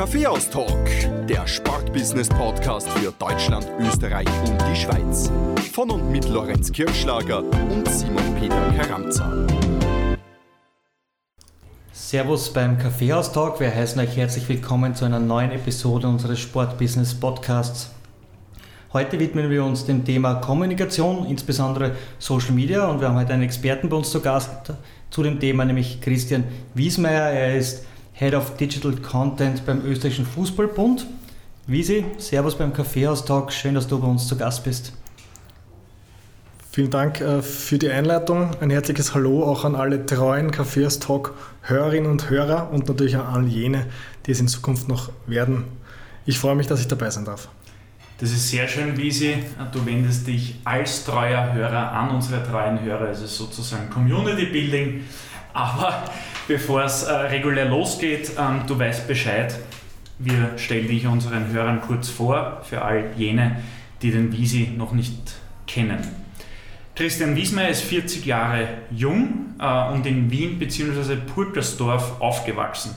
Kaffeehaus-Talk, der Sportbusiness-Podcast für Deutschland, Österreich und die Schweiz. Von und mit Lorenz Kirschlager und Simon Peter Karamza. Servus beim Kaffeehaus-Talk. Wir heißen euch herzlich willkommen zu einer neuen Episode unseres Sportbusiness-Podcasts. Heute widmen wir uns dem Thema Kommunikation, insbesondere Social Media. Und wir haben heute einen Experten bei uns zu Gast zu dem Thema, nämlich Christian Wiesmeier. Er ist Head of Digital Content beim Österreichischen Fußballbund. Visi, Servus beim Kaffeehaus-Talk. Schön, dass du bei uns zu Gast bist. Vielen Dank äh, für die Einleitung. Ein herzliches Hallo auch an alle treuen Kaffeehaus-Talk-Hörerinnen und Hörer und natürlich an all jene, die es in Zukunft noch werden. Ich freue mich, dass ich dabei sein darf. Das ist sehr schön, Visi. Du wendest dich als treuer Hörer an unsere treuen Hörer. Es ist sozusagen Community Building. Aber bevor es äh, regulär losgeht, ähm, du weißt Bescheid. Wir stellen dich unseren Hörern kurz vor, für all jene, die den Wiesi noch nicht kennen. Christian Wiesmeier ist 40 Jahre jung äh, und in Wien bzw. Purkersdorf aufgewachsen.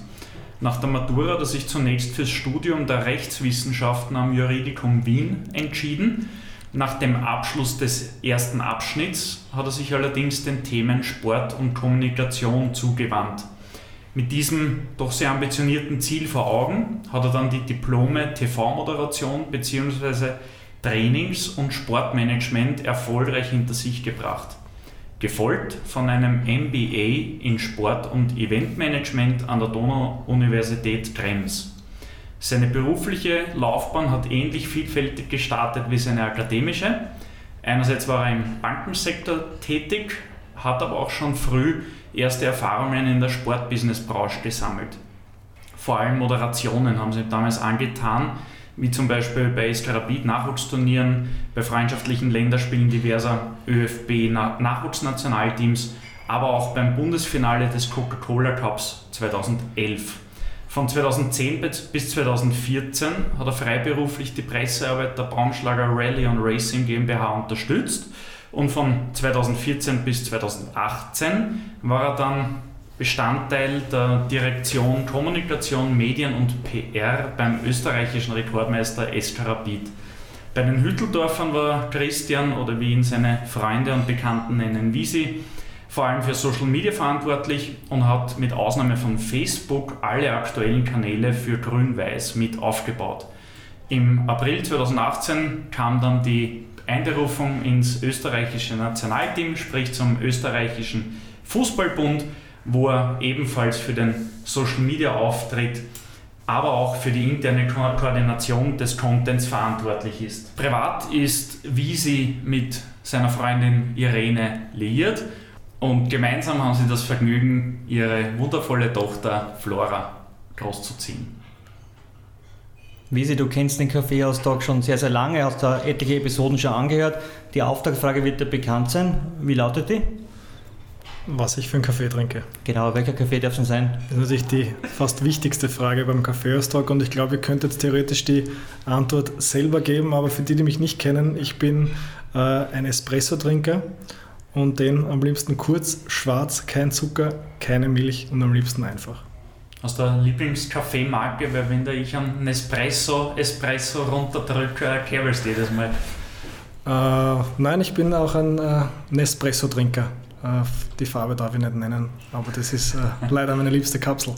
Nach der Matura hat er sich zunächst fürs Studium der Rechtswissenschaften am Juridikum Wien entschieden nach dem Abschluss des ersten Abschnitts hat er sich allerdings den Themen Sport und Kommunikation zugewandt. Mit diesem doch sehr ambitionierten Ziel vor Augen hat er dann die Diplome TV-Moderation bzw. Trainings- und Sportmanagement erfolgreich hinter sich gebracht. Gefolgt von einem MBA in Sport- und Eventmanagement an der Donau-Universität Krems. Seine berufliche Laufbahn hat ähnlich vielfältig gestartet wie seine akademische. Einerseits war er im Bankensektor tätig, hat aber auch schon früh erste Erfahrungen in der Sportbusinessbranche gesammelt. Vor allem Moderationen haben sie damals angetan, wie zum Beispiel bei Eskarabit Nachwuchsturnieren, bei freundschaftlichen Länderspielen diverser ÖFB Nachwuchsnationalteams, aber auch beim Bundesfinale des Coca-Cola Cups 2011. Von 2010 bis 2014 hat er freiberuflich die Pressearbeit der Braunschlager Rally und Racing GmbH unterstützt und von 2014 bis 2018 war er dann Bestandteil der Direktion Kommunikation, Medien und PR beim österreichischen Rekordmeister SK Rapid. Bei den Hütteldorfern war Christian oder wie ihn seine Freunde und Bekannten nennen, Visi, vor allem für Social Media verantwortlich und hat mit Ausnahme von Facebook alle aktuellen Kanäle für Grün-Weiß mit aufgebaut. Im April 2018 kam dann die Einberufung ins österreichische Nationalteam, sprich zum österreichischen Fußballbund, wo er ebenfalls für den Social Media Auftritt, aber auch für die interne Ko Koordination des Contents verantwortlich ist. Privat ist Visi mit seiner Freundin Irene liiert und gemeinsam haben sie das Vergnügen, ihre wundervolle Tochter Flora großzuziehen. Wisi, du kennst den Kaffeehaustag schon sehr, sehr lange, hast da etliche Episoden schon angehört. Die Auftragsfrage wird dir bekannt sein. Wie lautet die? Was ich für einen Kaffee trinke. Genau, welcher Kaffee darf es sein? Das ist natürlich die fast wichtigste Frage beim Kaffeehaustag und ich glaube, ihr könnt jetzt theoretisch die Antwort selber geben, aber für die, die mich nicht kennen, ich bin äh, ein Espresso-Trinker und den am liebsten kurz, schwarz, kein Zucker, keine Milch und am liebsten einfach. Hast du eine Lieblingskaffeemarke? Weil wenn da ich einen Nespresso, Espresso runterdrücke, äh, käbelst jedes Mal. Äh, nein, ich bin auch ein äh, Nespresso-Trinker. Äh, die Farbe darf ich nicht nennen, aber das ist äh, leider meine liebste Kapsel.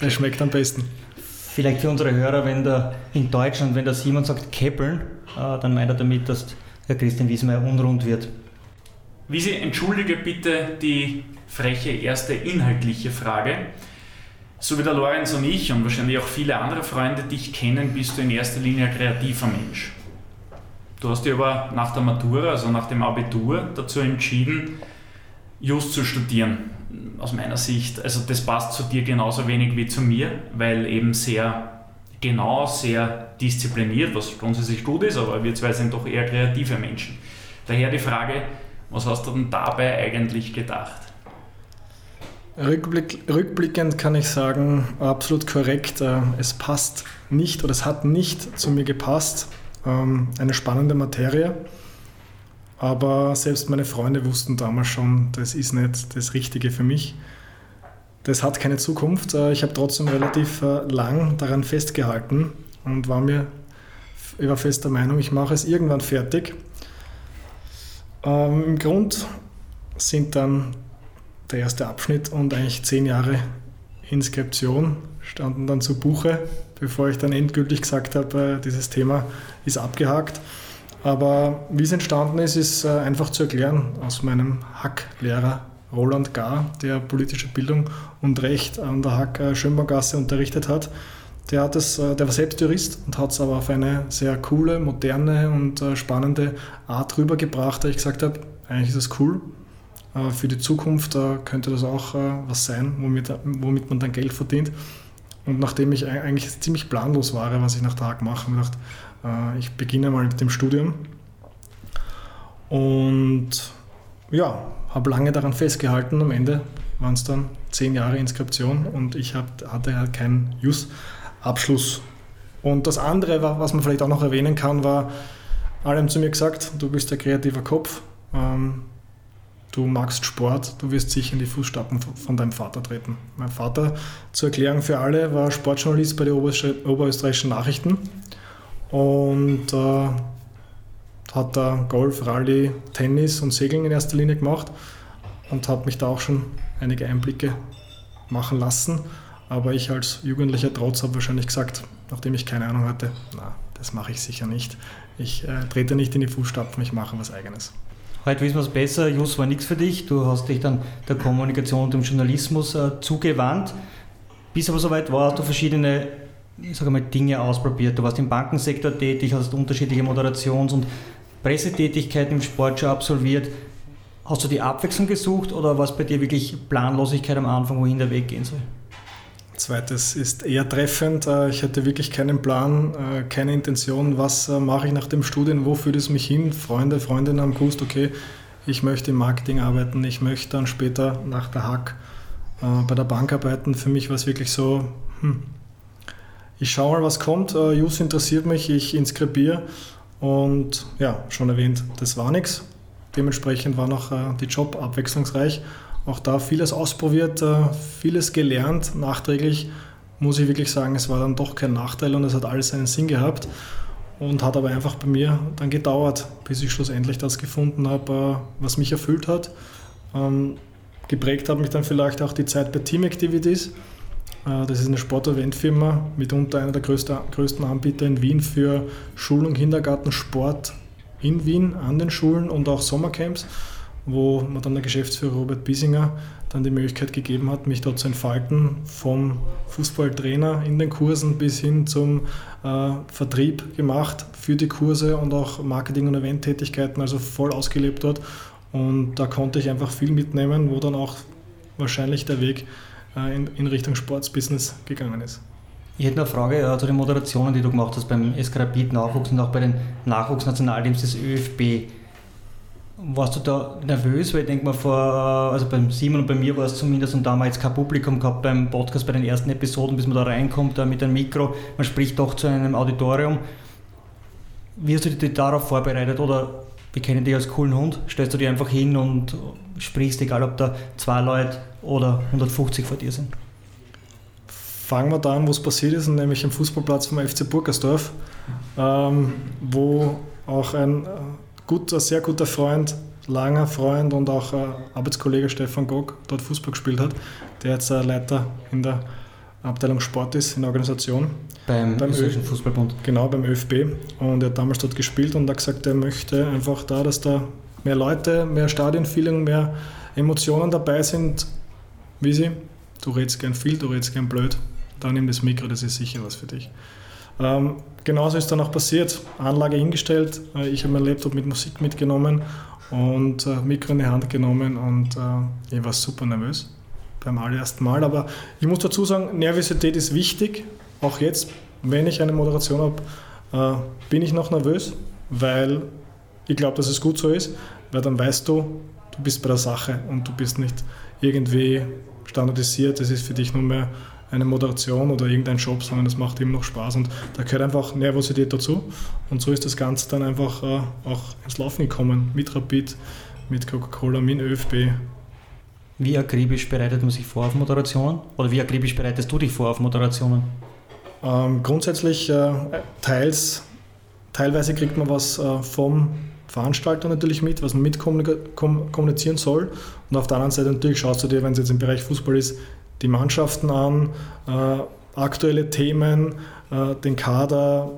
Der schmeckt am besten. Vielleicht für unsere Hörer, wenn da in Deutschland, wenn der Simon sagt Käppeln, äh, dann meint er damit, dass der Christian Wiesmeier unrund wird. Wie Sie entschuldige bitte die freche erste inhaltliche Frage. So wie der Lorenz und ich und wahrscheinlich auch viele andere Freunde dich kennen, bist du in erster Linie ein kreativer Mensch. Du hast dich aber nach der Matura, also nach dem Abitur, dazu entschieden, Just zu studieren. aus meiner Sicht, also das passt zu dir genauso wenig wie zu mir, weil eben sehr genau, sehr diszipliniert, was grundsätzlich gut ist, aber wir zwei sind doch eher kreative Menschen. Daher die Frage, was hast du denn dabei eigentlich gedacht? Rückblick, rückblickend kann ich sagen, absolut korrekt. Äh, es passt nicht oder es hat nicht zu mir gepasst. Ähm, eine spannende Materie. Aber selbst meine Freunde wussten damals schon, das ist nicht das Richtige für mich. Das hat keine Zukunft. Äh, ich habe trotzdem relativ äh, lang daran festgehalten und war mir ich war fest der Meinung, ich mache es irgendwann fertig. Ähm, Im Grund sind dann der erste Abschnitt und eigentlich zehn Jahre Inskription standen dann zu Buche, bevor ich dann endgültig gesagt habe, äh, dieses Thema ist abgehakt. Aber wie es entstanden ist, ist äh, einfach zu erklären aus meinem Hack-Lehrer Roland Gar, der politische Bildung und Recht an der Hack äh, Schönbaugasse unterrichtet hat. Der, hat es, der war selbst Jurist und hat es aber auf eine sehr coole, moderne und spannende Art rübergebracht, da ich gesagt habe, eigentlich ist es cool, äh, für die Zukunft äh, könnte das auch äh, was sein, womit, womit man dann Geld verdient. Und nachdem ich eigentlich ziemlich planlos war, was ich nach Tag mache, habe ich gedacht, ich beginne mal mit dem Studium. Und ja, habe lange daran festgehalten. Am Ende waren es dann zehn Jahre Inskription und ich hatte halt keinen Jus-Abschluss. Und das andere, was man vielleicht auch noch erwähnen kann, war, alle haben zu mir gesagt, du bist der kreative Kopf. Ähm, du magst Sport, du wirst sicher in die Fußstapfen von deinem Vater treten. Mein Vater, zur Erklärung für alle, war Sportjournalist bei den Oberösterreichischen Nachrichten und äh, hat da Golf, Rallye, Tennis und Segeln in erster Linie gemacht und habe mich da auch schon einige Einblicke machen lassen. Aber ich als jugendlicher Trotz habe wahrscheinlich gesagt, nachdem ich keine Ahnung hatte, na, das mache ich sicher nicht. Ich äh, trete nicht in die Fußstapfen, ich mache was eigenes. Heute wissen wir es besser, Jus war nichts für dich. Du hast dich dann der Kommunikation und dem Journalismus äh, zugewandt. Bis aber soweit war, hast du verschiedene ich sage mal, Dinge ausprobiert. Du warst im Bankensektor tätig, hast unterschiedliche Moderations- und Pressetätigkeiten im Sport schon absolviert. Hast du die Abwechslung gesucht oder war es bei dir wirklich Planlosigkeit am Anfang, wohin der Weg gehen soll? Zweites ist eher treffend. Äh, ich hatte wirklich keinen Plan, äh, keine Intention, was äh, mache ich nach dem Studium, wo führt es mich hin. Freunde, Freundinnen haben gewusst, okay, ich möchte im Marketing arbeiten, ich möchte dann später nach der Hack bei der Bank arbeiten. Für mich war es wirklich so, hm, ich schaue mal, was kommt. Jus interessiert mich, ich inskribiere und ja, schon erwähnt, das war nichts. Dementsprechend war noch die Job abwechslungsreich auch da vieles ausprobiert, äh, vieles gelernt. Nachträglich muss ich wirklich sagen, es war dann doch kein Nachteil und es hat alles seinen Sinn gehabt und hat aber einfach bei mir dann gedauert, bis ich schlussendlich das gefunden habe, äh, was mich erfüllt hat. Ähm, geprägt hat mich dann vielleicht auch die Zeit bei Team Activities. Äh, das ist eine Sport-Event-Firma, mitunter einer der größten Anbieter in Wien für Schul- und Kindergartensport in Wien, an den Schulen und auch Sommercamps wo mir dann der Geschäftsführer Robert Biesinger dann die Möglichkeit gegeben hat, mich dort zu entfalten, vom Fußballtrainer in den Kursen bis hin zum äh, Vertrieb gemacht für die Kurse und auch Marketing- und Eventtätigkeiten, also voll ausgelebt dort. Und da konnte ich einfach viel mitnehmen, wo dann auch wahrscheinlich der Weg äh, in, in, Richtung Sportsbusiness gegangen ist. Ich hätte eine Frage äh, zu den Moderationen, die du gemacht hast beim Eskrapid Nachwuchs und auch bei den Nachwuchsnationalteams des ÖFB. Warst du da nervös? Weil ich denke mal, vor, also beim Simon und bei mir war es zumindest und damals kein Publikum gehabt beim Podcast, bei den ersten Episoden, bis man da reinkommt da mit einem Mikro. Man spricht doch zu einem Auditorium. Wie hast du dich darauf vorbereitet? Oder wir kennen dich als coolen Hund. Stellst du dich einfach hin und sprichst, egal ob da zwei Leute oder 150 vor dir sind? Fangen wir da an, wo es passiert ist, nämlich am Fußballplatz vom FC Burgersdorf, ähm, wo auch ein äh, guter, sehr guter Freund, langer Freund und auch äh, Arbeitskollege Stefan Gog dort Fußball gespielt hat, der jetzt äh, Leiter in der Abteilung Sport ist, in der Organisation. Beim, beim österreichischen Fußballbund. Genau, beim ÖFB. Und er hat damals dort gespielt und hat gesagt, er möchte einfach da, dass da mehr Leute, mehr Stadionfeeling, mehr Emotionen dabei sind. Wie sie? Du redest gern viel, du redest gern blöd. Dann nimm das Mikro, das ist sicher was für dich. Ähm, genauso ist dann auch passiert. Anlage hingestellt, äh, ich habe mein Laptop mit Musik mitgenommen und äh, Mikro in die Hand genommen und äh, ich war super nervös. beim allerersten Mal. Aber ich muss dazu sagen, Nervosität ist wichtig. Auch jetzt, wenn ich eine Moderation habe, äh, bin ich noch nervös, weil ich glaube, dass es gut so ist, weil dann weißt du, du bist bei der Sache und du bist nicht irgendwie standardisiert. Es ist für dich nur mehr eine Moderation oder irgendein Job, sondern es macht immer noch Spaß und da gehört einfach Nervosität dazu. Und so ist das Ganze dann einfach äh, auch ins Laufen gekommen mit Rapid, mit Coca-Cola, mit ÖFB. Wie akribisch bereitet man sich vor auf Moderationen? Oder wie akribisch bereitest du dich vor auf Moderationen? Ähm, grundsätzlich äh, teils, teilweise kriegt man was äh, vom Veranstalter natürlich mit, was man mit kommunizieren soll. Und auf der anderen Seite natürlich schaust du dir, wenn es jetzt im Bereich Fußball ist, die Mannschaften an, äh, aktuelle Themen, äh, den Kader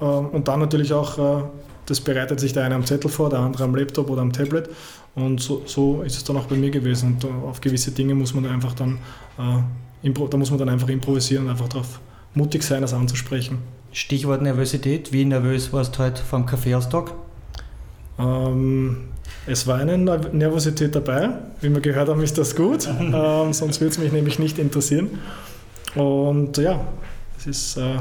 äh, und dann natürlich auch, äh, das bereitet sich der eine am Zettel vor, der andere am Laptop oder am Tablet. Und so, so ist es dann auch bei mir gewesen. Und äh, auf gewisse Dinge muss man einfach dann, äh, da muss man dann einfach improvisieren und einfach darauf mutig sein, das anzusprechen. Stichwort Nervosität. Wie nervös warst du heute vom Kaffeeaustag? Ähm, es war eine Nervosität dabei. Wie wir gehört haben, ist das gut. ähm, sonst würde es mich nämlich nicht interessieren. Und ja, es ist äh,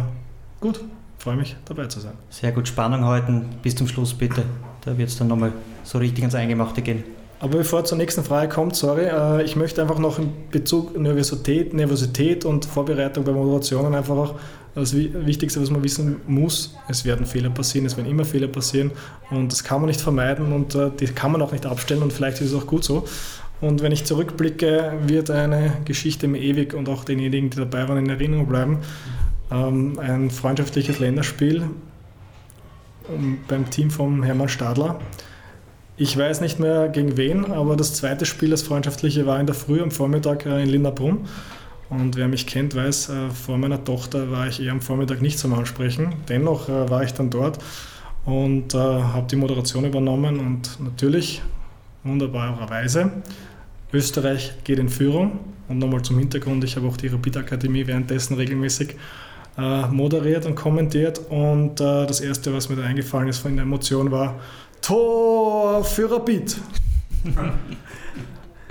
gut. Freue mich, dabei zu sein. Sehr gut. Spannung halten bis zum Schluss bitte. Da wird es dann nochmal so richtig ins Eingemachte gehen. Aber bevor zur nächsten Frage kommt, sorry, äh, ich möchte einfach noch in Bezug Nervosität, Nervosität und Vorbereitung bei Moderationen einfach auch das Wichtigste, was man wissen muss, es werden Fehler passieren, es werden immer Fehler passieren und das kann man nicht vermeiden und äh, die kann man auch nicht abstellen und vielleicht ist es auch gut so. Und wenn ich zurückblicke, wird eine Geschichte mir ewig und auch denjenigen, die dabei waren, in Erinnerung bleiben. Ähm, ein freundschaftliches Länderspiel beim Team von Hermann Stadler. Ich weiß nicht mehr gegen wen, aber das zweite Spiel, das freundschaftliche, war in der Früh am Vormittag äh, in Linderbrunn. Und wer mich kennt, weiß, äh, vor meiner Tochter war ich eher am Vormittag nicht zum Ansprechen. Dennoch äh, war ich dann dort und äh, habe die Moderation übernommen und natürlich, wunderbarerweise, Österreich geht in Führung. Und nochmal zum Hintergrund, ich habe auch die Rapid Akademie währenddessen regelmäßig äh, moderiert und kommentiert. Und äh, das Erste, was mir da eingefallen ist von der Emotion, war Tor für Rapid.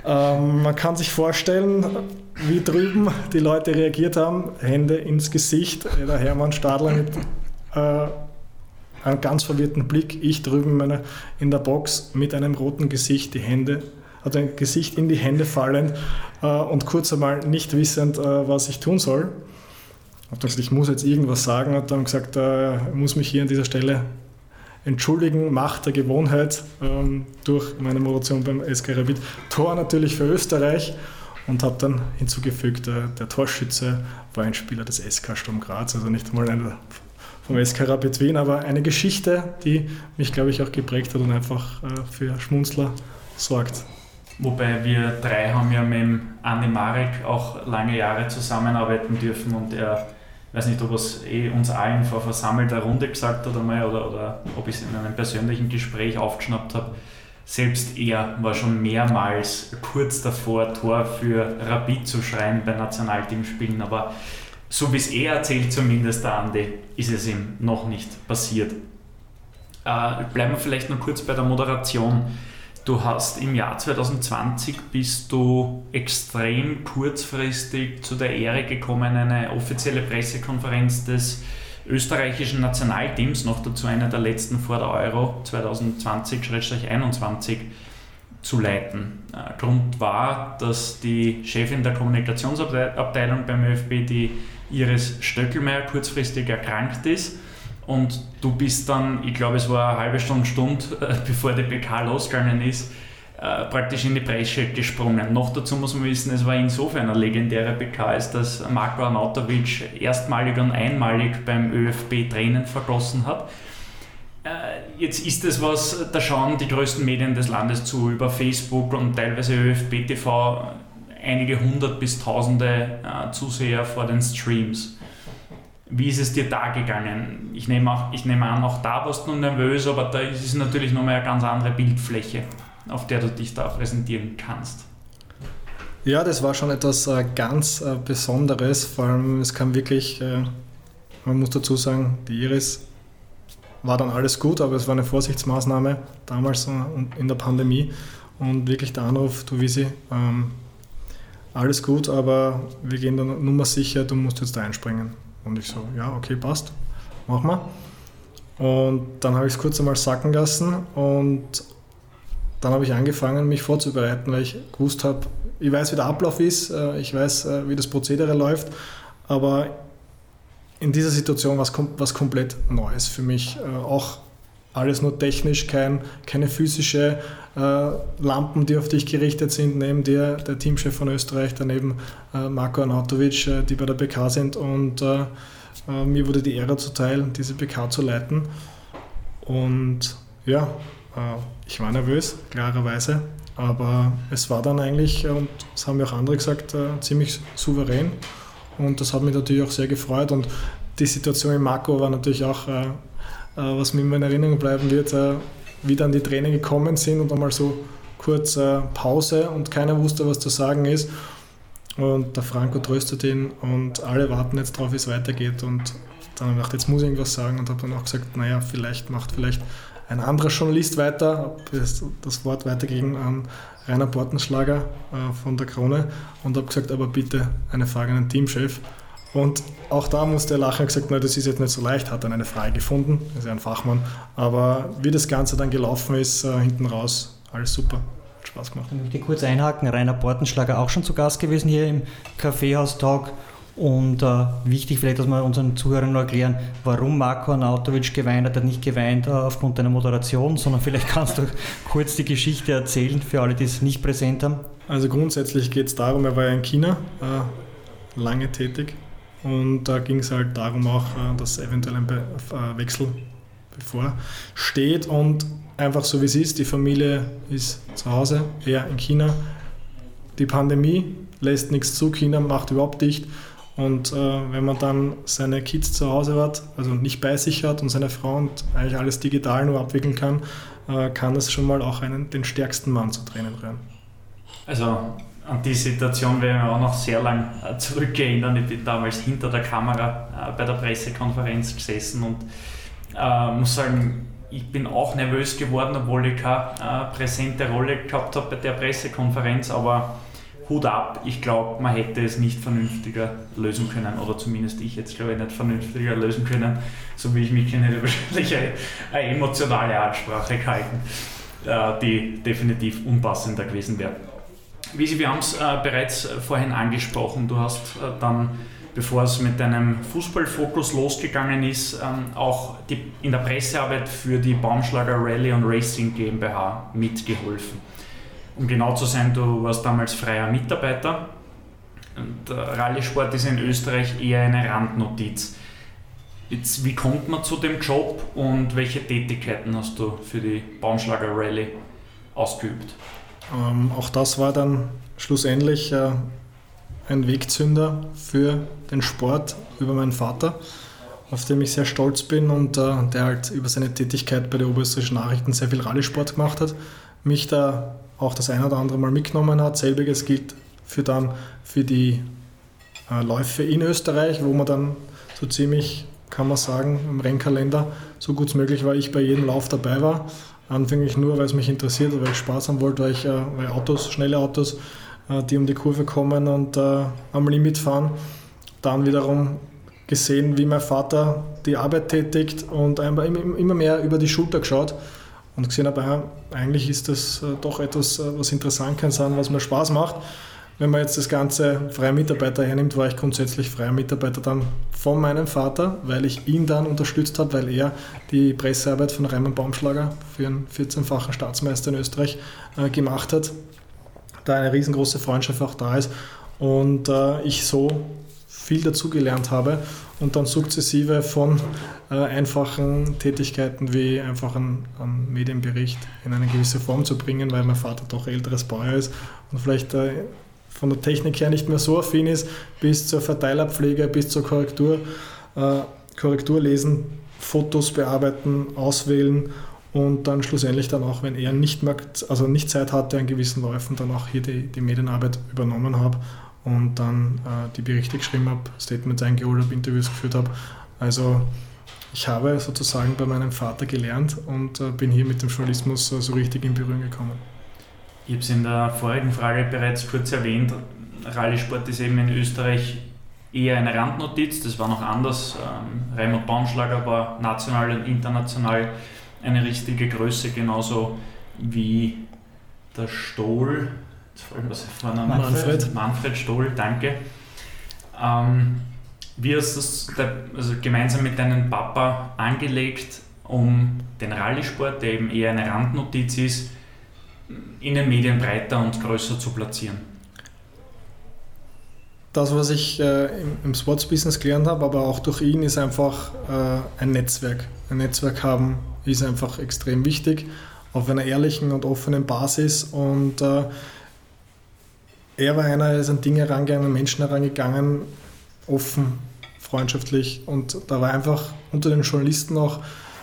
ähm, man kann sich vorstellen, wie drüben die Leute reagiert haben. Hände ins Gesicht. Der Hermann Stadler mit äh, einem ganz verwirrten Blick. Ich drüben meine, in der Box mit einem roten Gesicht, die Hände, also ein Gesicht in die Hände fallend äh, und kurz einmal nicht wissend, äh, was ich tun soll. Ich habe gesagt, ich muss jetzt irgendwas sagen und dann gesagt, äh, ich muss mich hier an dieser Stelle entschuldigen, Macht der Gewohnheit ähm, durch meine Moderation beim SK Rapid. Tor natürlich für Österreich und habe dann hinzugefügt, der, der, Torschütze war ein Spieler des SK Sturm Graz, also nicht mal einer vom SK Rapid Wien, aber eine Geschichte, die mich, glaube ich, auch geprägt hat und einfach äh, für Schmunzler sorgt. Wobei wir drei haben ja mit Andi Marek auch lange Jahre zusammenarbeiten dürfen und er, weiß nicht, ob es eh uns allen vor versammelter Runde gesagt hat einmal oder, oder ob ich es in einem persönlichen Gespräch aufgeschnappt habe, selbst er war schon mehrmals kurz davor, Tor für Rapid zu schreien bei Nationalteamspielen, aber so wie es er erzählt, zumindest der Andi, ist es ihm noch nicht passiert. Äh, bleiben wir vielleicht noch kurz bei der Moderation. Du hast im Jahr 2020 bist du extrem kurzfristig zu der Ehre gekommen, eine offizielle Pressekonferenz des österreichischen Nationalteams, noch dazu einer der letzten vor der Euro 2020-21 zu leiten. Äh, Grund war, dass die Chefin der Kommunikationsabteilung beim ÖFB, die Iris Stöckelmeier, kurzfristig erkrankt ist. Und du bist dann, ich glaube, es war eine halbe Stunde, Stunde, bevor die PK losgegangen ist, äh, praktisch in die Presse gesprungen. Noch dazu muss man wissen, es war insofern eine legendäre PK, als dass Marco Arnautovic erstmalig und einmalig beim ÖFB Tränen vergossen hat. Äh, jetzt ist es was, da schauen die größten Medien des Landes zu, über Facebook und teilweise ÖFB TV, einige hundert bis tausende äh, Zuseher vor den Streams. Wie ist es dir da gegangen? Ich nehme, auch, ich nehme an, auch da warst du nervös, aber da ist es natürlich nochmal eine ganz andere Bildfläche auf der du dich da präsentieren kannst. Ja, das war schon etwas äh, ganz äh, Besonderes. Vor allem, es kam wirklich, äh, man muss dazu sagen, die Iris war dann alles gut, aber es war eine Vorsichtsmaßnahme damals in der Pandemie. Und wirklich der Anruf, du Visi, ähm, alles gut, aber wir gehen dann nummer sicher, du musst jetzt einspringen. Und ich so, ja, okay, passt, mach mal. Und dann habe ich es kurz einmal sacken lassen und dann habe ich angefangen, mich vorzubereiten, weil ich gewusst habe, ich weiß, wie der Ablauf ist, äh, ich weiß, äh, wie das Prozedere läuft, aber in dieser Situation war es was komplett Neues für mich. Äh, auch alles nur technisch, kein, keine physische äh, Lampen, die auf dich gerichtet sind. Neben dir der Teamchef von Österreich, daneben äh, Marco Anatovic, äh, die bei der BK sind. Und äh, äh, mir wurde die Ehre zuteil, diese BK zu leiten. Und ja, äh, ich war nervös, klarerweise. Aber es war dann eigentlich, und das haben mir auch andere gesagt, ziemlich souverän. Und das hat mich natürlich auch sehr gefreut. Und die Situation in Marco war natürlich auch was mir immer in Erinnerung bleiben wird, äh, wie dann die Tränen gekommen sind und einmal so kurz äh, Pause und keiner wusste, was zu sagen ist. Und der Franco tröstet ihn und alle warten jetzt drauf, wie es weitergeht. Und dann habe ich gedacht, jetzt muss ich irgendwas sagen und habe dann auch gesagt, naja, vielleicht macht vielleicht ein anderer Journalist weiter, das Wort weitergegeben an Rainer Portenschlager äh, von der Krone und habe gesagt, aber bitte eine Frage an den Teamchef. Und auch da musste er lachen und gesagt, nein, das ist jetzt nicht so leicht, hat dann eine Frage gefunden, ist ja ein Fachmann. Aber wie das Ganze dann gelaufen ist, äh, hinten raus, alles super. Spaß gemacht. Ich möchte kurz einhaken, Rainer Portenschlager auch schon zu Gast gewesen hier im Kaffeehaus-Talk. Und äh, wichtig vielleicht, dass wir unseren Zuhörern noch erklären, warum Marco Anautovic geweint hat. Er hat nicht geweint äh, aufgrund deiner Moderation, sondern vielleicht kannst du kurz die Geschichte erzählen für alle, die es nicht präsent haben. Also grundsätzlich geht es darum, er war ja in China äh, lange tätig und da ging es halt darum auch, äh, dass eventuell ein äh, Wechsel bevorsteht und einfach so wie es ist, die Familie ist zu Hause, er in China. Die Pandemie lässt nichts zu, China macht überhaupt dicht. Und äh, wenn man dann seine Kids zu Hause hat, also nicht bei sich hat und seine Frau und eigentlich alles digital nur abwickeln kann, äh, kann das schon mal auch einen, den stärksten Mann zu Tränen rühren. Also an die Situation werden wir auch noch sehr lang äh, zurückerinnern. Ich bin damals hinter der Kamera äh, bei der Pressekonferenz gesessen und äh, muss sagen, ich bin auch nervös geworden, obwohl ich keine äh, präsente Rolle gehabt habe bei der Pressekonferenz, aber Hut ab, ich glaube, man hätte es nicht vernünftiger lösen können, oder zumindest ich jetzt glaube ich nicht vernünftiger lösen können, so wie ich mich kenne, wahrscheinlich eine, eine emotionale Ansprache gehalten, äh, die definitiv unpassender gewesen wäre. Wisi, wir haben es äh, bereits vorhin angesprochen. Du hast äh, dann, bevor es mit deinem Fußballfokus losgegangen ist, ähm, auch die, in der Pressearbeit für die Baumschlager Rally und Racing GmbH mitgeholfen. Um genau zu sein, du warst damals freier Mitarbeiter. Und äh, Rallye-Sport ist in Österreich eher eine Randnotiz. Jetzt, wie kommt man zu dem Job und welche Tätigkeiten hast du für die Baumschlager Rally ausgeübt? Ähm, auch das war dann schlussendlich äh, ein Wegzünder für den Sport über meinen Vater, auf den ich sehr stolz bin und äh, der halt über seine Tätigkeit bei der Oberösterreichischen Nachrichten sehr viel Rallye-Sport gemacht hat, mich da auch das ein oder andere Mal mitgenommen hat. Selbiges gilt für dann für die äh, Läufe in Österreich, wo man dann so ziemlich, kann man sagen, im Rennkalender so gut es möglich war, ich bei jedem Lauf dabei war Anfänglich nur, weil es mich interessiert, weil ich Spaß haben wollte, weil ich äh, weil Autos, schnelle Autos, äh, die um die Kurve kommen und äh, am Limit fahren. Dann wiederum gesehen, wie mein Vater die Arbeit tätigt und immer mehr über die Schulter geschaut und gesehen habe, eigentlich ist das doch etwas, was interessant kann sein, was mir Spaß macht. Wenn man jetzt das Ganze freie Mitarbeiter hernimmt, war ich grundsätzlich freier Mitarbeiter dann von meinem Vater, weil ich ihn dann unterstützt habe, weil er die Pressearbeit von Raimund Baumschlager für einen 14-fachen Staatsmeister in Österreich äh, gemacht hat. Da eine riesengroße Freundschaft auch da ist und äh, ich so viel dazugelernt habe und dann sukzessive von äh, einfachen Tätigkeiten wie einfach einen, einen, Medienbericht in eine gewisse Form zu bringen, weil mein Vater doch älteres Bauer ist und vielleicht äh, von der Technik her nicht mehr so affin ist, bis zur Verteilerpflege, bis zur Korrektur, äh, Korrektur lesen, Fotos bearbeiten, auswählen und dann schlussendlich dann auch, wenn er nicht mehr, also nicht Zeit hatte an gewissen Läufen, dann auch hier die, die Medienarbeit übernommen habe und dann äh, die Berichte geschrieben habe, Statements eingeholt habe, Interviews geführt habe. Also ich habe sozusagen bei meinem Vater gelernt und äh, bin hier mit dem Journalismus äh, so richtig in Berührung gekommen. Ich habe es in der vorigen Frage bereits kurz erwähnt. Rallye-Sport ist eben in Österreich eher eine Randnotiz, das war noch anders. Ähm, Raimund Baumschlager war national und international eine richtige Größe, genauso wie der Stohl, jetzt fällt mir das Vorname Manfred. Manfred Stohl, danke. Ähm, wie hast du das also gemeinsam mit deinem Papa angelegt, um den Rallye-Sport, der eben eher eine Randnotiz ist, in den Medien breiter und größer zu platzieren? Das, was ich äh, im, im Sports-Business gelernt habe, aber auch durch ihn, ist einfach äh, ein Netzwerk. Ein Netzwerk haben ist einfach extrem wichtig, auf einer ehrlichen und offenen Basis. Und äh, er war einer, der ist an Dinge herangegangen, an Menschen herangegangen, offen, freundschaftlich. Und da war einfach unter den Journalisten auch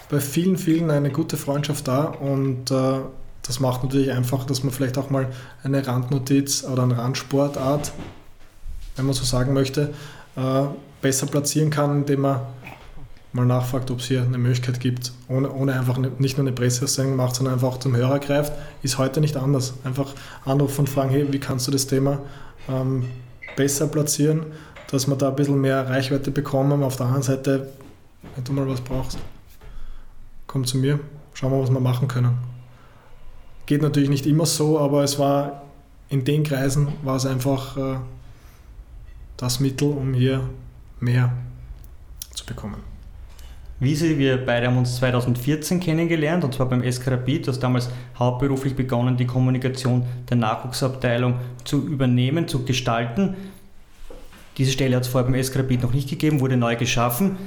bei vielen, vielen eine gute Freundschaft da. Und äh, das macht natürlich einfach, dass man vielleicht auch mal eine Randnotiz oder eine Randsportart, wenn man so sagen möchte, äh, besser platzieren kann, indem man mal nachfragt, ob es hier eine Möglichkeit gibt, ohne, ohne einfach nicht nur eine Presseaussendung macht, sondern einfach auch zum Hörer greift, ist heute nicht anders. Einfach anrufen und fragen, hey, wie kannst du das Thema ähm, besser platzieren, dass wir da ein bisschen mehr Reichweite bekommen. Auf der anderen Seite, wenn du mal was brauchst, komm zu mir, schauen wir, was wir machen können. Geht natürlich nicht immer so, aber es war in den Kreisen war es einfach äh, das Mittel, um hier mehr zu bekommen. Wiese, wir beide haben uns 2014 kennengelernt und zwar beim SK Rapid. Du hast damals hauptberuflich begonnen, die Kommunikation der Nachwuchsabteilung zu übernehmen, zu gestalten. Diese Stelle hat es vorher beim SK Rapid noch nicht gegeben, wurde neu geschaffen.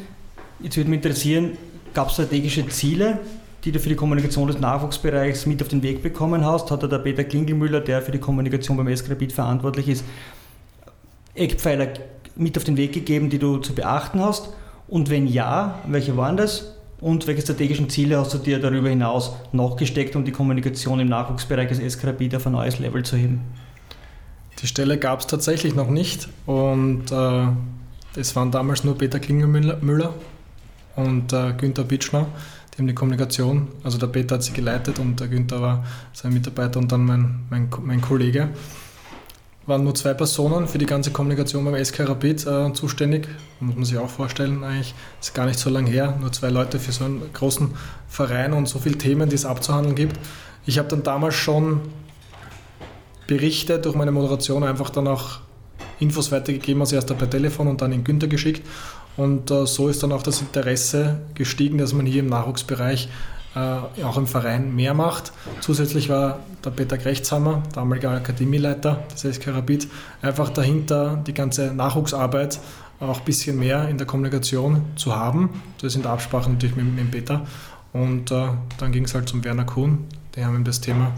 Jetzt würde mich interessieren, gab es strategische Ziele, die du für die Kommunikation des Nachwuchsbereichs mit auf den Weg bekommen hast? Hat der Peter Klingelmüller, der für die Kommunikation beim SK Rapid verantwortlich ist, Eckpfeiler mit auf den Weg gegeben, die du zu beachten hast? Und wenn ja, welche waren das? Und welche strategischen Ziele hast du dir darüber hinaus noch gesteckt, um die Kommunikation im Nachwuchsbereich des SKRB auf ein neues Level zu heben? Die Stelle gab es tatsächlich noch nicht und äh, es waren damals nur Peter Klingelmüller und äh, Günther Bitschner, die haben die Kommunikation, also der Peter hat sie geleitet und der Günther war sein Mitarbeiter und dann mein, mein, mein Kollege waren nur zwei Personen für die ganze Kommunikation beim SK Rapid äh, zuständig. Muss man sich auch vorstellen, eigentlich ist gar nicht so lange her. Nur zwei Leute für so einen großen Verein und so viele Themen, die es abzuhandeln gibt. Ich habe dann damals schon berichtet durch meine Moderation einfach dann auch Infos weitergegeben, also erst per Telefon und dann in Günther geschickt. Und äh, so ist dann auch das Interesse gestiegen, dass man hier im Nachwuchsbereich äh, auch im Verein mehr macht. Zusätzlich war der Peter Grechtshammer, damaliger Akademieleiter des SK Rapid, einfach dahinter die ganze Nachwuchsarbeit auch ein bisschen mehr in der Kommunikation zu haben. Das sind Absprachen natürlich mit, mit Peter. Und äh, dann ging es halt zum Werner Kuhn, die haben ihm das Thema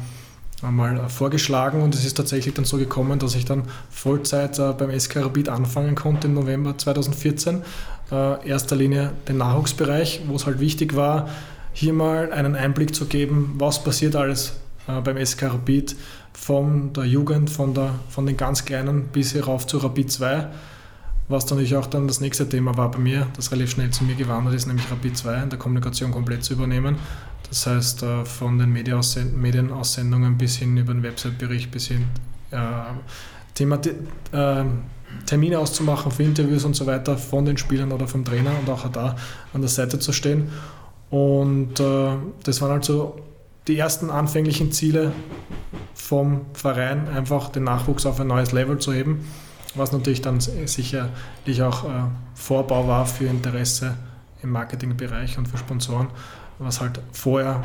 einmal vorgeschlagen und es ist tatsächlich dann so gekommen, dass ich dann Vollzeit äh, beim SK Rapid anfangen konnte im November 2014. Äh, erster Linie den Nachwuchsbereich, wo es halt wichtig war, hier mal einen Einblick zu geben, was passiert alles äh, beim SK Rapid von der Jugend, von, der, von den ganz Kleinen bis herauf zu Rapid 2. Was dann natürlich auch dann das nächste Thema war bei mir, das relativ schnell zu mir gewandert ist, nämlich Rapid 2 in der Kommunikation komplett zu übernehmen. Das heißt, äh, von den Medienaussendungen bis hin über den Website-Bericht bis hin äh, äh, Termine auszumachen für Interviews und so weiter von den Spielern oder vom Trainer und auch da an der Seite zu stehen. Und äh, das waren also die ersten anfänglichen Ziele vom Verein, einfach den Nachwuchs auf ein neues Level zu heben, was natürlich dann sicherlich auch äh, Vorbau war für Interesse im Marketingbereich und für Sponsoren, was halt vorher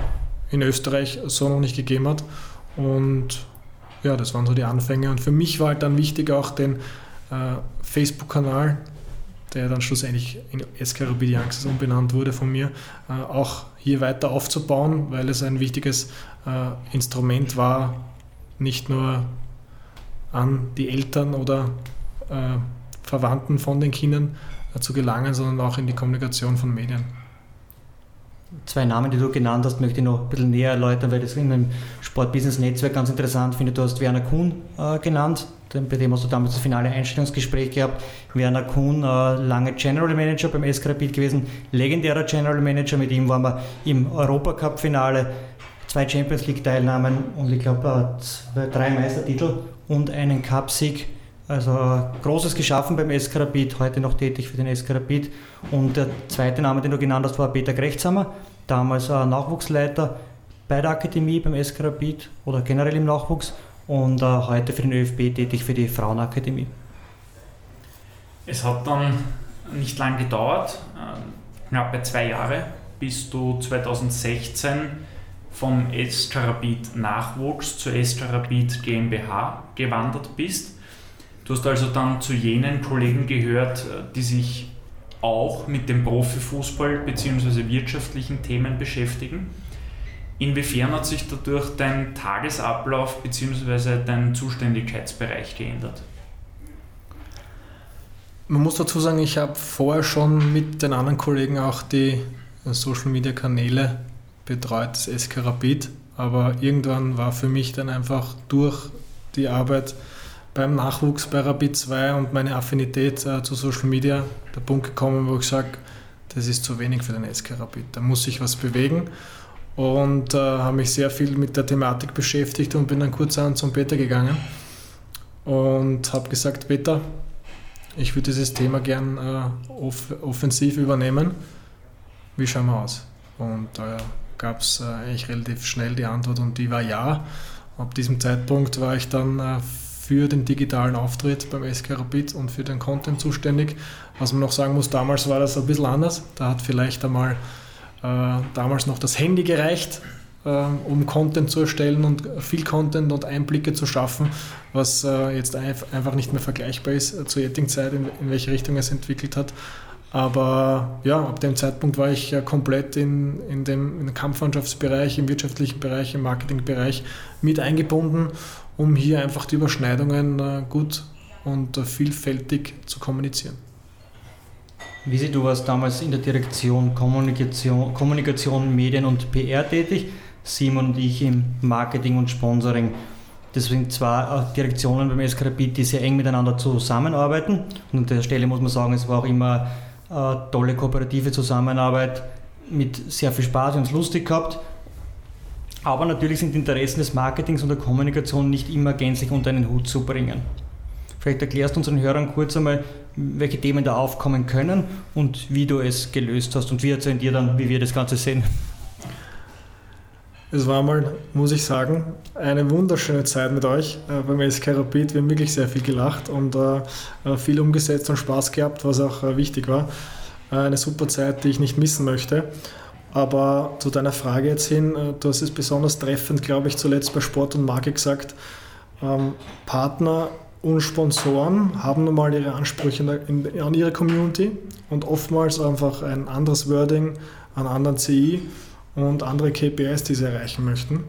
in Österreich so noch nicht gegeben hat. Und ja, das waren so die Anfänge. Und für mich war halt dann wichtig auch den äh, Facebook-Kanal der dann schlussendlich in Escarabidianxis umbenannt wurde von mir, äh, auch hier weiter aufzubauen, weil es ein wichtiges äh, Instrument war, nicht nur an die Eltern oder äh, Verwandten von den Kindern zu gelangen, sondern auch in die Kommunikation von Medien. Zwei Namen, die du genannt hast, möchte ich noch ein bisschen näher erläutern, weil das in dem Sportbusiness-Netzwerk ganz interessant finde. Du hast Werner Kuhn äh, genannt, bei dem hast du damals das finale Einstellungsgespräch gehabt. Werner Kuhn, äh, lange General Manager beim SK Rapid gewesen, legendärer General Manager, mit ihm waren wir im Europacup-Finale, zwei Champions League-Teilnahmen und ich glaube äh, drei Meistertitel und einen Cupsieg Also Großes geschaffen beim SK heute noch tätig für den SK. Und der zweite Name, den du genannt hast, war Peter Grechtsamer, damals Nachwuchsleiter bei der Akademie beim SK oder generell im Nachwuchs und heute für den ÖFB tätig für die Frauenakademie. Es hat dann nicht lange gedauert, äh, knappe zwei Jahre, bis du 2016 vom SK Nachwuchs zur SK GmbH gewandert bist. Du hast also dann zu jenen Kollegen gehört, äh, die sich auch mit dem Profifußball bzw. wirtschaftlichen Themen beschäftigen. Inwiefern hat sich dadurch dein Tagesablauf bzw. dein Zuständigkeitsbereich geändert? Man muss dazu sagen, ich habe vorher schon mit den anderen Kollegen auch die Social Media Kanäle betreut, das SK Rapid, aber irgendwann war für mich dann einfach durch die Arbeit beim Nachwuchs bei Rapid 2 und meine Affinität äh, zu Social Media der Punkt gekommen, wo ich sage, das ist zu wenig für den SK Rapid. Da muss sich was bewegen und äh, habe mich sehr viel mit der Thematik beschäftigt und bin dann kurz an zum Peter gegangen und habe gesagt, Peter, ich würde dieses Thema gern äh, off offensiv übernehmen. Wie schauen wir aus? Und da äh, gab es eigentlich relativ schnell die Antwort und die war ja. Ab diesem Zeitpunkt war ich dann äh, für den digitalen Auftritt beim SK Rapid und für den Content zuständig. Was man noch sagen muss, damals war das ein bisschen anders. Da hat vielleicht einmal äh, damals noch das Handy gereicht, äh, um Content zu erstellen und viel Content und Einblicke zu schaffen, was äh, jetzt einfach nicht mehr vergleichbar ist äh, zur jetzigen Zeit, in, in welche Richtung es entwickelt hat. Aber ja, ab dem Zeitpunkt war ich komplett in, in, dem, in Kampfmannschaftsbereich, im wirtschaftlichen Bereich, im Marketingbereich mit eingebunden, um hier einfach die Überschneidungen gut und vielfältig zu kommunizieren. Wie du warst damals in der Direktion Kommunikation, Kommunikation, Medien und PR tätig. Simon und ich im Marketing und Sponsoring. Deswegen zwei Direktionen beim SKRPIT, die sehr eng miteinander zusammenarbeiten. Und an der Stelle muss man sagen, es war auch immer tolle kooperative Zusammenarbeit mit sehr viel Spaß und lustig gehabt. Aber natürlich sind die Interessen des Marketings und der Kommunikation nicht immer gänzlich unter einen Hut zu bringen. Vielleicht erklärst du unseren Hörern kurz einmal, welche Themen da aufkommen können und wie du es gelöst hast und wir erzählen dir dann, wie wir das Ganze sehen. Es war mal, muss ich sagen, eine wunderschöne Zeit mit euch äh, beim SK Rapid. Wir haben wirklich sehr viel gelacht und äh, äh, viel umgesetzt und Spaß gehabt, was auch äh, wichtig war. Äh, eine super Zeit, die ich nicht missen möchte. Aber zu deiner Frage jetzt hin, äh, du hast es besonders treffend, glaube ich, zuletzt bei Sport und Marke gesagt. Ähm, Partner und Sponsoren haben nun mal ihre Ansprüche in, in, an ihre Community und oftmals einfach ein anderes Wording, einen anderen CI und andere KPIs, die sie erreichen möchten.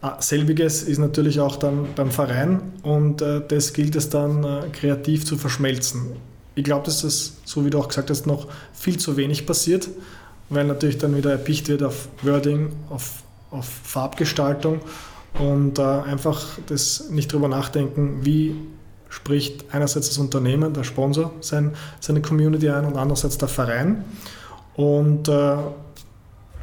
Ah, selbiges ist natürlich auch dann beim Verein und äh, das gilt es dann äh, kreativ zu verschmelzen. Ich glaube, dass das, so wie du auch gesagt hast, noch viel zu wenig passiert, weil natürlich dann wieder erpicht wird auf Wording, auf, auf Farbgestaltung und äh, einfach das nicht drüber nachdenken, wie spricht einerseits das Unternehmen, der Sponsor, sein, seine Community ein und andererseits der Verein. Und äh,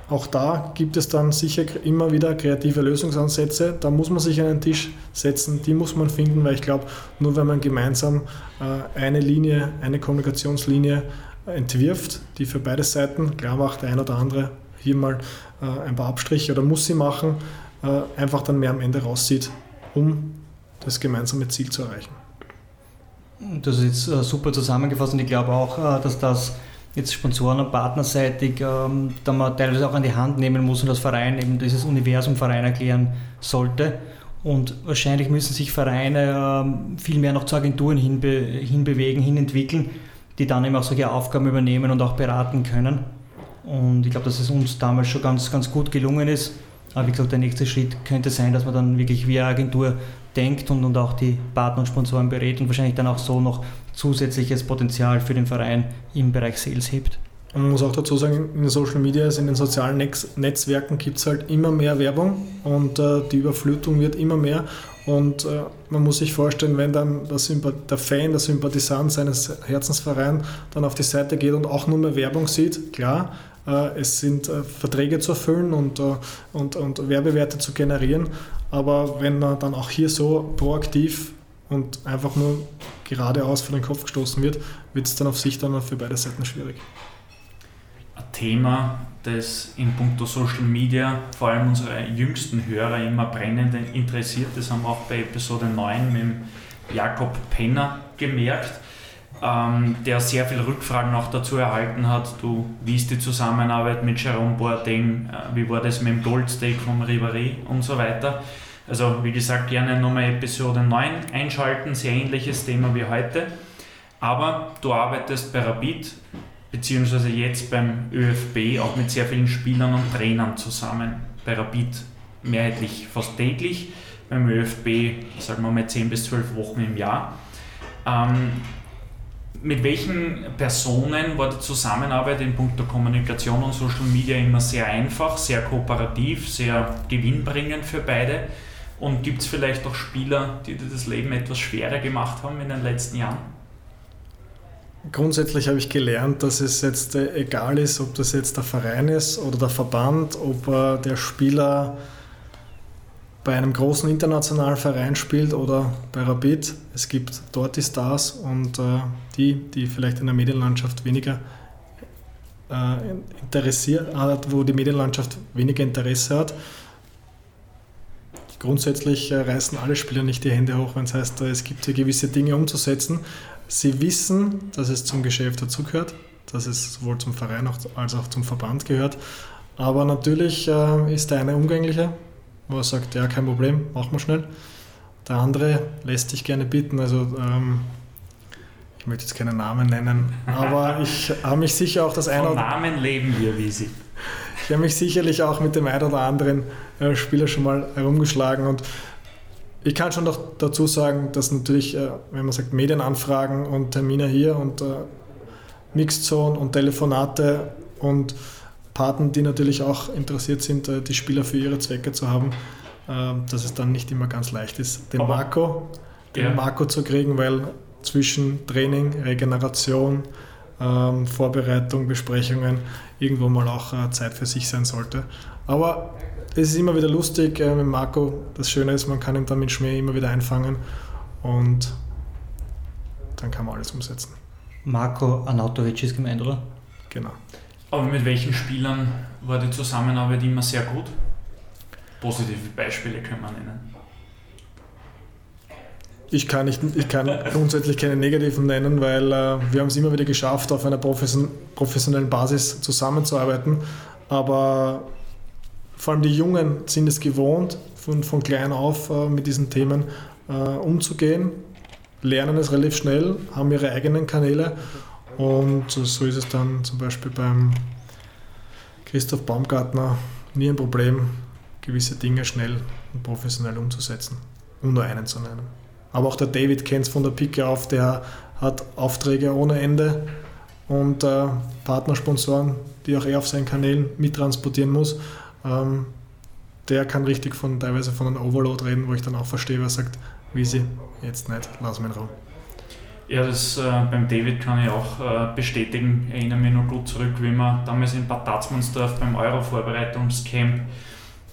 auch da gibt es dann sicher immer wieder kreative Lösungsansätze. Da muss man sich an den Tisch setzen, die muss man finden, weil ich glaube, nur wenn man gemeinsam äh, eine Linie, eine Kommunikationslinie entwirft, die für beide Seiten, klar macht der ein oder andere hier mal äh, ein paar Abstriche oder muss sie machen, äh, einfach dann mehr am Ende raussieht, um das gemeinsame Ziel zu erreichen. Das ist jetzt super zusammengefasst und ich glaube auch, dass das jetzt Sponsoren- und partnerseitig, ähm, da man teilweise auch an die Hand nehmen muss und das Verein eben dieses Universum Verein erklären sollte. Und wahrscheinlich müssen sich Vereine ähm, viel mehr noch zu Agenturen hinbe hinbewegen, hinentwickeln, die dann eben auch solche Aufgaben übernehmen und auch beraten können. Und ich glaube, dass es uns damals schon ganz, ganz gut gelungen ist. Aber wie gesagt, der nächste Schritt könnte sein, dass man dann wirklich wie eine Agentur denkt und, und auch die Partner und Sponsoren berät und wahrscheinlich dann auch so noch zusätzliches Potenzial für den Verein im Bereich Sales hebt. Man muss auch dazu sagen, in den Social Media, also in den sozialen Netzwerken gibt es halt immer mehr Werbung und äh, die Überflutung wird immer mehr. Und äh, man muss sich vorstellen, wenn dann der, der, Fan, der Sympathisant seines Herzensvereins dann auf die Seite geht und auch nur mehr Werbung sieht, klar, äh, es sind äh, Verträge zu erfüllen und, äh, und, und Werbewerte zu generieren. Aber wenn man dann auch hier so proaktiv und einfach nur geradeaus vor den Kopf gestoßen wird, wird es dann auf sich dann für beide Seiten schwierig. Ein Thema, das in puncto Social Media vor allem unsere jüngsten Hörer immer brennend interessiert, das haben wir auch bei Episode 9 mit Jakob Penner gemerkt, ähm, der sehr viele Rückfragen auch dazu erhalten hat. Du, wie ist die Zusammenarbeit mit Jerome Boateng, äh, wie war das mit dem Goldstake von Ribéry und so weiter. Also wie gesagt, gerne nochmal Episode 9 einschalten, sehr ähnliches Thema wie heute. Aber du arbeitest bei Rapid, beziehungsweise jetzt beim ÖFB auch mit sehr vielen Spielern und Trainern zusammen. Bei Rapid mehrheitlich fast täglich, beim ÖFB sagen wir mal 10 bis 12 Wochen im Jahr. Ähm, mit welchen Personen war die Zusammenarbeit in puncto Kommunikation und Social Media immer sehr einfach, sehr kooperativ, sehr gewinnbringend für beide? Und gibt es vielleicht auch Spieler, die dir das Leben etwas schwerer gemacht haben in den letzten Jahren? Grundsätzlich habe ich gelernt, dass es jetzt äh, egal ist, ob das jetzt der Verein ist oder der Verband, ob äh, der Spieler bei einem großen internationalen Verein spielt oder bei Rapid. Es gibt dort die Stars und äh, die, die vielleicht in der Medienlandschaft weniger interessiert, wo die Medienlandschaft weniger Interesse hat, grundsätzlich äh, reißen alle Spieler nicht die Hände hoch, wenn es heißt, es gibt hier gewisse Dinge umzusetzen. Sie wissen, dass es zum Geschäft dazugehört, dass es sowohl zum Verein als auch zum Verband gehört. Aber natürlich äh, ist der eine umgänglicher, wo er sagt, ja, kein Problem, machen wir schnell. Der andere lässt sich gerne bitten. Also ähm, ich möchte jetzt keinen Namen nennen, aber ich habe mich sicher auch das eine oder Namen leben wir, wie sie. Ich habe mich sicherlich auch mit dem einen oder anderen äh, Spieler schon mal herumgeschlagen und ich kann schon noch dazu sagen, dass natürlich, äh, wenn man sagt Medienanfragen und Termine hier und äh, Mixzone und Telefonate und Paten, die natürlich auch interessiert sind, die Spieler für ihre Zwecke zu haben, dass es dann nicht immer ganz leicht ist, den Marco, den ja. Marco zu kriegen, weil zwischen Training, Regeneration, ähm, Vorbereitung, Besprechungen irgendwo mal auch äh, Zeit für sich sein sollte. Aber es ist immer wieder lustig äh, mit Marco. Das Schöne ist, man kann ihn dann mit Schmäh immer wieder einfangen und dann kann man alles umsetzen. Marco Anautovic ist gemeint, oder? Genau. Aber mit welchen Spielern war die Zusammenarbeit immer sehr gut? Positive Beispiele können wir nennen. Ich kann, nicht, ich kann grundsätzlich keine negativen nennen, weil äh, wir haben es immer wieder geschafft, auf einer professionellen Basis zusammenzuarbeiten. Aber vor allem die Jungen sind es gewohnt, von, von klein auf äh, mit diesen Themen äh, umzugehen, lernen es relativ schnell, haben ihre eigenen Kanäle. Und so ist es dann zum Beispiel beim Christoph Baumgartner nie ein Problem, gewisse Dinge schnell und professionell umzusetzen, um nur einen zu nennen. Aber auch der David kennt es von der Picke auf, der hat Aufträge ohne Ende und äh, Partnersponsoren, die auch er auf seinen Kanälen mittransportieren muss. Ähm, der kann richtig von teilweise von einem Overload reden, wo ich dann auch verstehe, wer sagt, wie sie jetzt nicht, lass mich in Raum. Ja, das äh, beim David kann ich auch äh, bestätigen. Ich erinnere mich noch gut zurück, wie wir damals in Bad Tatzmannsdorf beim Euro-Vorbereitungscamp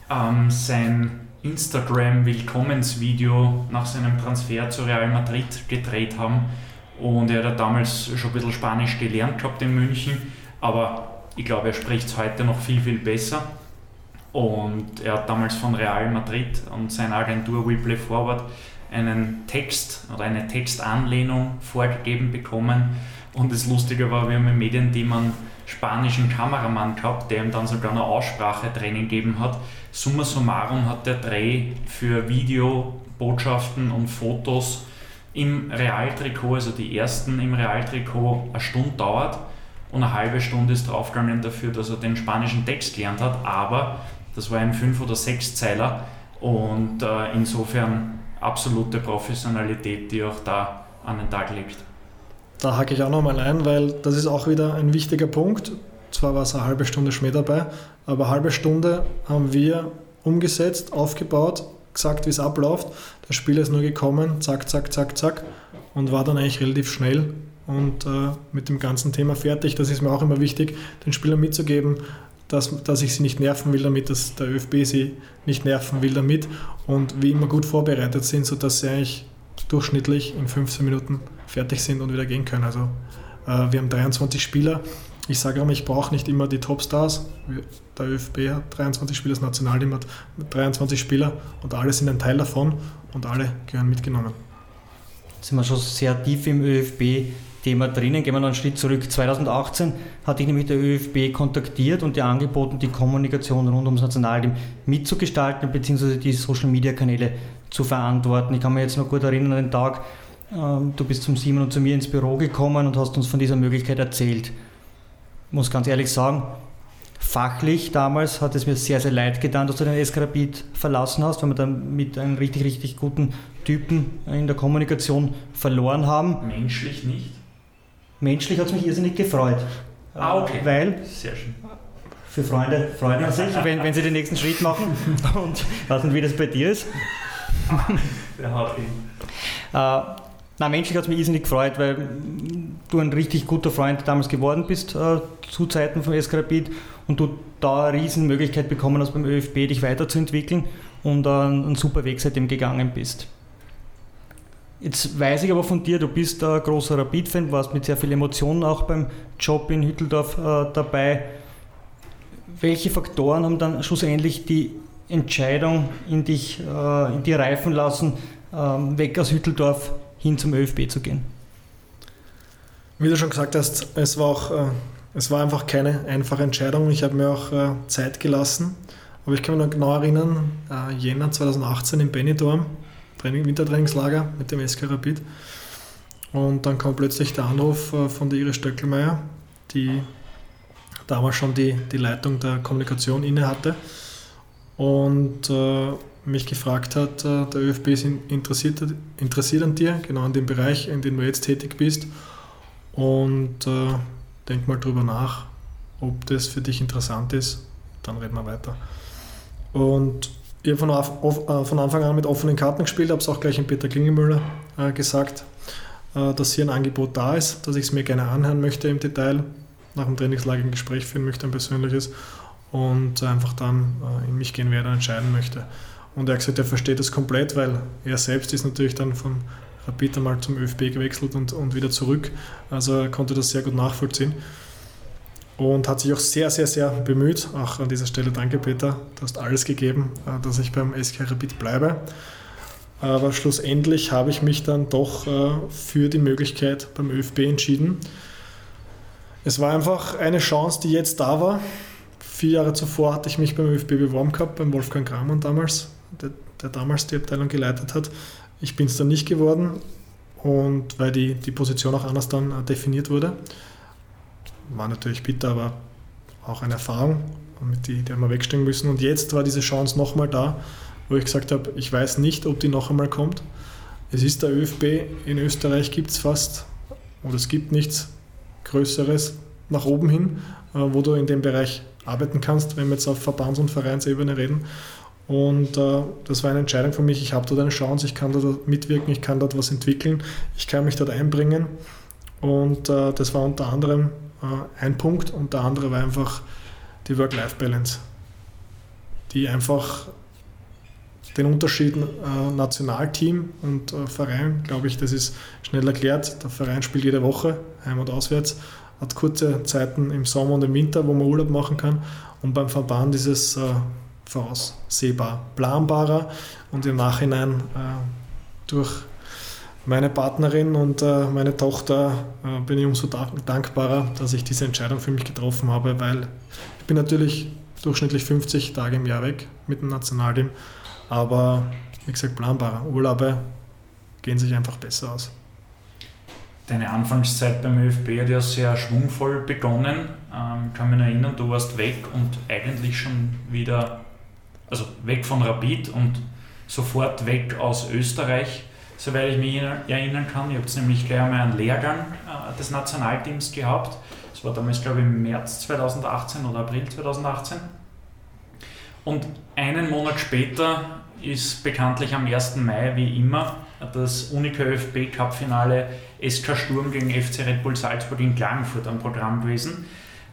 ähm, sein Instagram-Willkommensvideo nach seinem Transfer zu Real Madrid gedreht haben. Und er hat damals schon ein bisschen Spanisch gelernt gehabt in München, aber ich glaube, er spricht es heute noch viel, viel besser. Und er hat damals von Real Madrid und seiner Agentur WePlay Forward einen Text oder eine Textanlehnung vorgegeben bekommen. Und das Lustige war, wir haben im Medienteam einen spanischen Kameramann gehabt, der ihm dann sogar eine Aussprachetraining gegeben hat Summa summarum hat der Dreh für Video, Botschaften und Fotos im Realtrikot, also die ersten im Realtrikot, eine Stunde dauert und eine halbe Stunde ist draufgegangen dafür, dass er den spanischen Text gelernt hat, aber das war ein 5- oder 6-Zeiler und äh, insofern absolute Professionalität, die auch da an den Tag legt. Da hake ich auch nochmal ein, weil das ist auch wieder ein wichtiger Punkt. Zwar war es eine halbe Stunde Schmäh dabei, aber eine halbe Stunde haben wir umgesetzt, aufgebaut, gesagt, wie es abläuft. Der Spieler ist nur gekommen, zack, zack, zack, zack und war dann eigentlich relativ schnell und äh, mit dem ganzen Thema fertig. Das ist mir auch immer wichtig, den Spielern mitzugeben, dass, dass ich sie nicht nerven will damit, dass der ÖFB sie nicht nerven will damit und wie immer gut vorbereitet sind, sodass sie eigentlich durchschnittlich in 15 Minuten fertig sind und wieder gehen können. Also äh, wir haben 23 Spieler. Ich sage immer, ich brauche nicht immer die Topstars. Der ÖFB hat 23 Spieler, das Nationalteam hat 23 Spieler und alle sind ein Teil davon und alle gehören mitgenommen. Jetzt sind wir schon sehr tief im ÖFB-Thema drinnen. Gehen wir noch einen Schritt zurück. 2018 hatte ich nämlich der ÖFB kontaktiert und dir angeboten, die Kommunikation rund ums Nationalteam mitzugestalten bzw. die Social-Media-Kanäle zu verantworten. Ich kann mich jetzt noch gut erinnern an den Tag, ähm, du bist zum Simon und zu mir ins Büro gekommen und hast uns von dieser Möglichkeit erzählt. Ich muss ganz ehrlich sagen, fachlich damals hat es mir sehr, sehr leid getan, dass du den SK Rapid verlassen hast, weil wir dann mit einem richtig, richtig guten Typen in der Kommunikation verloren haben. Menschlich nicht? Menschlich hat es mich irrsinnig gefreut. Ah, okay. Weil Sehr schön. für Freunde freut man sich, wenn, wenn sie den nächsten Schritt machen. Und ich weiß nicht, wie das bei dir ist. Der haut. Äh, na, menschlich hat es mich irrsinnig gefreut, weil du ein richtig guter Freund damals geworden bist äh, zu Zeiten vom SK Rapid und du da eine riesen Möglichkeit bekommen hast beim ÖFB, dich weiterzuentwickeln und äh, einen super Weg seitdem gegangen bist. Jetzt weiß ich aber von dir, du bist ein großer Rapid-Fan, warst mit sehr viel Emotionen auch beim Job in Hütteldorf äh, dabei. Welche Faktoren haben dann schlussendlich die Entscheidung in dich, äh, in dir reifen lassen, ähm, weg aus Hütteldorf hin zum ÖFB zu gehen? Wie du schon gesagt hast, es war, auch, äh, es war einfach keine einfache Entscheidung. Ich habe mir auch äh, Zeit gelassen. Aber ich kann mich noch genau erinnern, äh, Jänner 2018 in Benidorm, Training, Wintertrainingslager mit dem SK Rapid. Und dann kam plötzlich der Anruf äh, von der Iris Stöckelmeier, die damals schon die, die Leitung der Kommunikation inne hatte und äh, mich gefragt hat, äh, der ÖFB ist interessiert, interessiert an dir, genau in dem Bereich, in dem du jetzt tätig bist. Und äh, denk mal drüber nach, ob das für dich interessant ist. Dann reden wir weiter. Und ich habe von, äh, von, Anfang an mit offenen Karten gespielt, habe es auch gleich in Peter Klingemüller äh, gesagt, äh, dass hier ein Angebot da ist, dass ich es mir gerne anhören möchte im Detail, nach dem Trainingslager ein Gespräch führen möchte, ein persönliches und einfach dann äh, in mich gehen werde und entscheiden möchte. Und er hat gesagt, er versteht das komplett, weil er selbst ist natürlich dann von Rapid einmal zum ÖFB gewechselt und, und wieder zurück. Also er konnte das sehr gut nachvollziehen und hat sich auch sehr, sehr, sehr bemüht. Auch an dieser Stelle danke, Peter. Du hast alles gegeben, äh, dass ich beim SK Rapid bleibe. Aber schlussendlich habe ich mich dann doch äh, für die Möglichkeit beim ÖFB entschieden. Es war einfach eine Chance, die jetzt da war. Vier Jahre zuvor hatte ich mich beim ÖFB beworben gehabt, beim Wolfgang Kramer damals, der, der damals die Abteilung geleitet hat. Ich bin es dann nicht geworden und weil die, die Position auch anders dann äh, definiert wurde. War natürlich bitter, aber auch eine Erfahrung, mit die, die haben wir wegstehen müssen. Und jetzt war diese Chance nochmal da, wo ich gesagt habe, ich weiß nicht, ob die noch einmal kommt. Es ist der ÖFB, in Österreich gibt es fast, oder es gibt nichts Größeres nach oben hin, äh, wo du in dem Bereich arbeiten kannst, wenn wir jetzt auf Verbands- und Vereinsebene reden. Und äh, das war eine Entscheidung für mich. Ich habe dort eine Chance, ich kann dort mitwirken, ich kann dort was entwickeln, ich kann mich dort einbringen. Und äh, das war unter anderem äh, ein Punkt. Und der andere war einfach die Work-Life-Balance, die einfach den Unterschied äh, Nationalteam und äh, Verein, glaube ich, das ist schnell erklärt. Der Verein spielt jede Woche, heim und auswärts, hat kurze Zeiten im Sommer und im Winter, wo man Urlaub machen kann. Und beim Verband ist es äh, voraussehbar planbarer und im Nachhinein äh, durch meine Partnerin und äh, meine Tochter äh, bin ich umso dankbarer, dass ich diese Entscheidung für mich getroffen habe, weil ich bin natürlich durchschnittlich 50 Tage im Jahr weg mit dem Nationalteam, aber wie gesagt planbarer. Urlaube gehen sich einfach besser aus. Deine Anfangszeit beim ÖFB hat ja sehr schwungvoll begonnen. Ähm, kann mich erinnern, du warst weg und eigentlich schon wieder also weg von Rapid und sofort weg aus Österreich, soweit ich mich erinnern kann. Ihr habt nämlich gleich einmal einen Lehrgang äh, des Nationalteams gehabt. Das war damals, glaube ich, im März 2018 oder April 2018. Und einen Monat später ist bekanntlich am 1. Mai, wie immer, das Unica ÖFB Cup Finale SK Sturm gegen FC Red Bull Salzburg in Klagenfurt am Programm gewesen.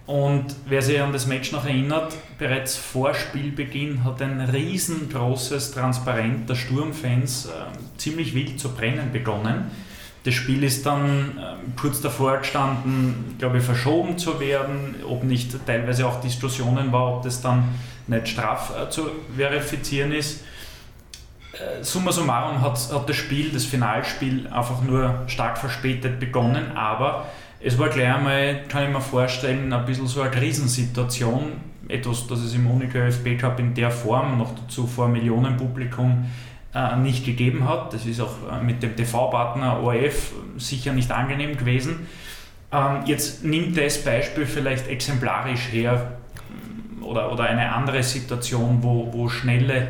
Und wer sich an das Match noch erinnert, bereits vor Spielbeginn hat ein riesengroßes Transparent der Sturmfans äh, ziemlich wild zu brennen begonnen. Das Spiel ist dann äh, kurz davor gestanden, glaube ich, verschoben zu werden, ob nicht teilweise auch Diskussionen war, ob das dann nicht straf äh, zu verifizieren ist. Äh, summa summarum hat, hat das Spiel, das Finalspiel, einfach nur stark verspätet begonnen, aber es war gleich einmal, kann ich mir vorstellen, ein bisschen so eine Krisensituation. Etwas, das es im Monika ÖFB Cup in der Form, noch dazu vor Millionenpublikum, äh, nicht gegeben hat. Das ist auch äh, mit dem TV-Partner ORF sicher nicht angenehm gewesen. Ähm, jetzt nimmt das Beispiel vielleicht exemplarisch her oder, oder eine andere Situation, wo, wo schnelle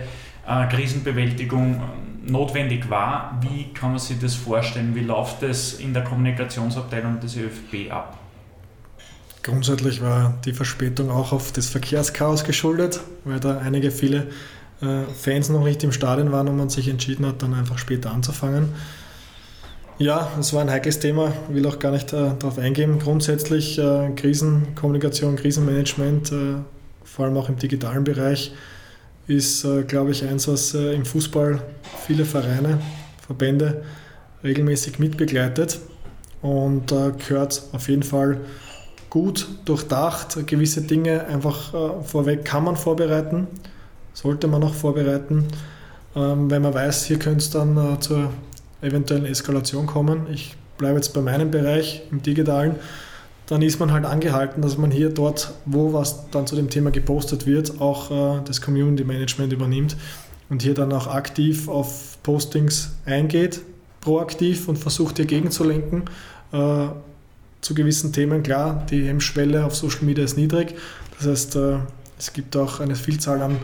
äh, Krisenbewältigung notwendig war. Wie kann man sich das vorstellen? Wie läuft das in der Kommunikationsabteilung des ÖFB ab? Grundsätzlich war die Verspätung auch auf das Verkehrschaos geschuldet, weil da einige viele äh, Fans noch nicht im Stadion waren und man sich entschieden hat, dann einfach später anzufangen. Ja, es war ein heikles Thema, will auch gar nicht äh, darauf eingehen. Grundsätzlich äh, Krisenkommunikation, Krisenmanagement, äh, vor allem auch im digitalen Bereich, ist, äh, glaube ich, eins, was äh, im Fußball viele Vereine, Verbände regelmäßig mitbegleitet und äh, gehört auf jeden Fall gut durchdacht. Gewisse Dinge einfach vorweg kann man vorbereiten, sollte man auch vorbereiten. Ähm, wenn man weiß, hier könnte es dann zur eventuellen Eskalation kommen. Ich bleibe jetzt bei meinem Bereich im digitalen dann ist man halt angehalten, dass man hier dort, wo was dann zu dem Thema gepostet wird, auch äh, das Community Management übernimmt und hier dann auch aktiv auf Postings eingeht, proaktiv und versucht hier gegenzulenken. Äh, zu gewissen Themen, klar, die Hemmschwelle auf Social Media ist niedrig. Das heißt, äh, es gibt auch eine Vielzahl an,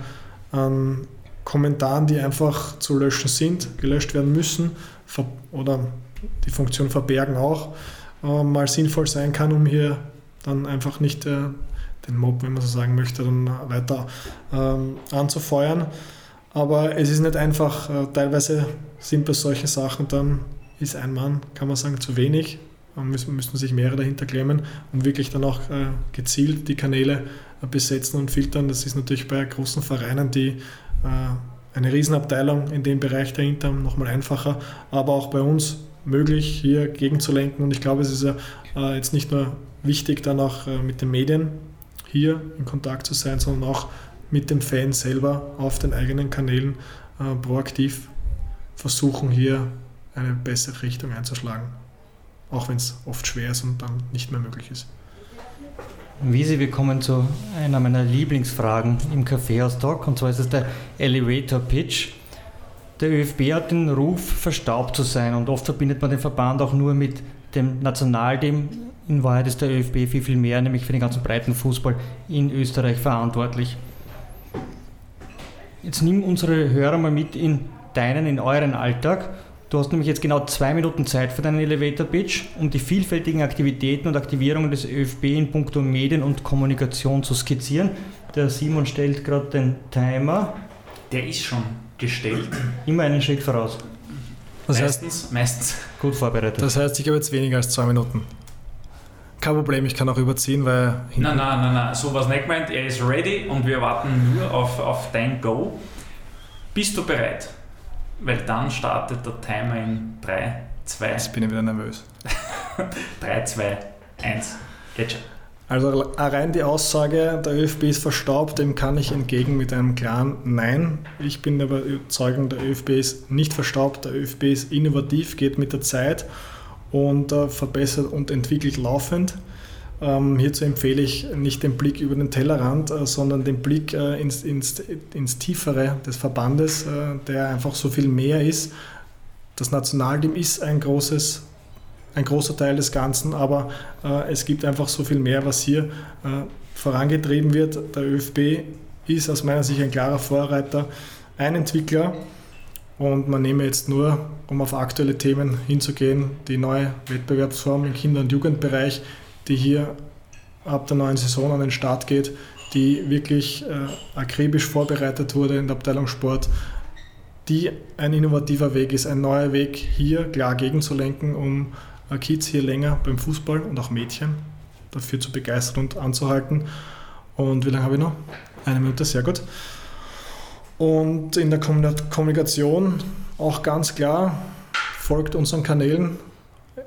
an Kommentaren, die einfach zu löschen sind, gelöscht werden müssen oder die Funktion verbergen auch äh, mal sinnvoll sein kann, um hier dann einfach nicht äh, den Mob, wenn man so sagen möchte, dann weiter ähm, anzufeuern. Aber es ist nicht einfach, äh, teilweise sind bei solchen Sachen dann, ist ein Mann, kann man sagen, zu wenig. Müssen, müssen sich mehrere dahinter klemmen und wirklich dann auch äh, gezielt die Kanäle äh, besetzen und filtern. Das ist natürlich bei großen Vereinen, die äh, eine Riesenabteilung in dem Bereich dahinter nochmal einfacher, aber auch bei uns möglich, hier gegenzulenken. Und ich glaube, es ist ja äh, jetzt nicht nur wichtig, dann auch äh, mit den Medien hier in Kontakt zu sein, sondern auch mit den Fans selber auf den eigenen Kanälen äh, proaktiv versuchen, hier eine bessere Richtung einzuschlagen. Auch wenn es oft schwer ist und dann nicht mehr möglich ist. Wiese, wir kommen zu einer meiner Lieblingsfragen im Kaffeehaus-Talk und zwar ist es der Elevator Pitch. Der ÖFB hat den Ruf, verstaubt zu sein und oft verbindet man den Verband auch nur mit dem Nationalteam. In Wahrheit ist der ÖFB viel, viel mehr, nämlich für den ganzen breiten Fußball in Österreich verantwortlich. Jetzt nimm unsere Hörer mal mit in deinen, in euren Alltag. Du hast nämlich jetzt genau zwei Minuten Zeit für deinen Elevator Pitch, um die vielfältigen Aktivitäten und Aktivierungen des ÖFB in puncto Medien und Kommunikation zu skizzieren. Der Simon stellt gerade den Timer. Der ist schon gestellt. Immer einen Schritt voraus. Das meistens, heißt, meistens. Gut vorbereitet. Das heißt, ich habe jetzt weniger als zwei Minuten. Kein Problem, ich kann auch überziehen, weil. Nein, nein, nein, nein, sowas nicht gemeint. Er ist ready und wir warten nur auf, auf dein Go. Bist du bereit? Weil dann startet der Timer in 3, 2. Jetzt bin ich wieder nervös. 3, 2, 1. Geht schon. Also rein die Aussage, der ÖFB ist verstaubt, dem kann ich entgegen mit einem klaren Nein. Ich bin aber überzeugt, der ÖFB ist nicht verstaubt, der ÖFB ist innovativ, geht mit der Zeit und äh, verbessert und entwickelt laufend. Ähm, hierzu empfehle ich nicht den Blick über den Tellerrand, äh, sondern den Blick äh, ins, ins, ins Tiefere des Verbandes, der einfach so viel mehr ist. Das Nationalteam ist ein großes ein großer Teil des Ganzen, aber äh, es gibt einfach so viel mehr, was hier äh, vorangetrieben wird. Der ÖFB ist aus meiner Sicht ein klarer Vorreiter, ein Entwickler und man nehme jetzt nur, um auf aktuelle Themen hinzugehen, die neue Wettbewerbsform im Kinder- und Jugendbereich, die hier ab der neuen Saison an den Start geht, die wirklich äh, akribisch vorbereitet wurde in der Abteilung Sport, die ein innovativer Weg ist, ein neuer Weg hier klar gegenzulenken, um Kids hier länger beim Fußball und auch Mädchen dafür zu begeistern und anzuhalten. Und wie lange habe ich noch? Eine Minute, sehr gut. Und in der Kommunikation auch ganz klar, folgt unseren Kanälen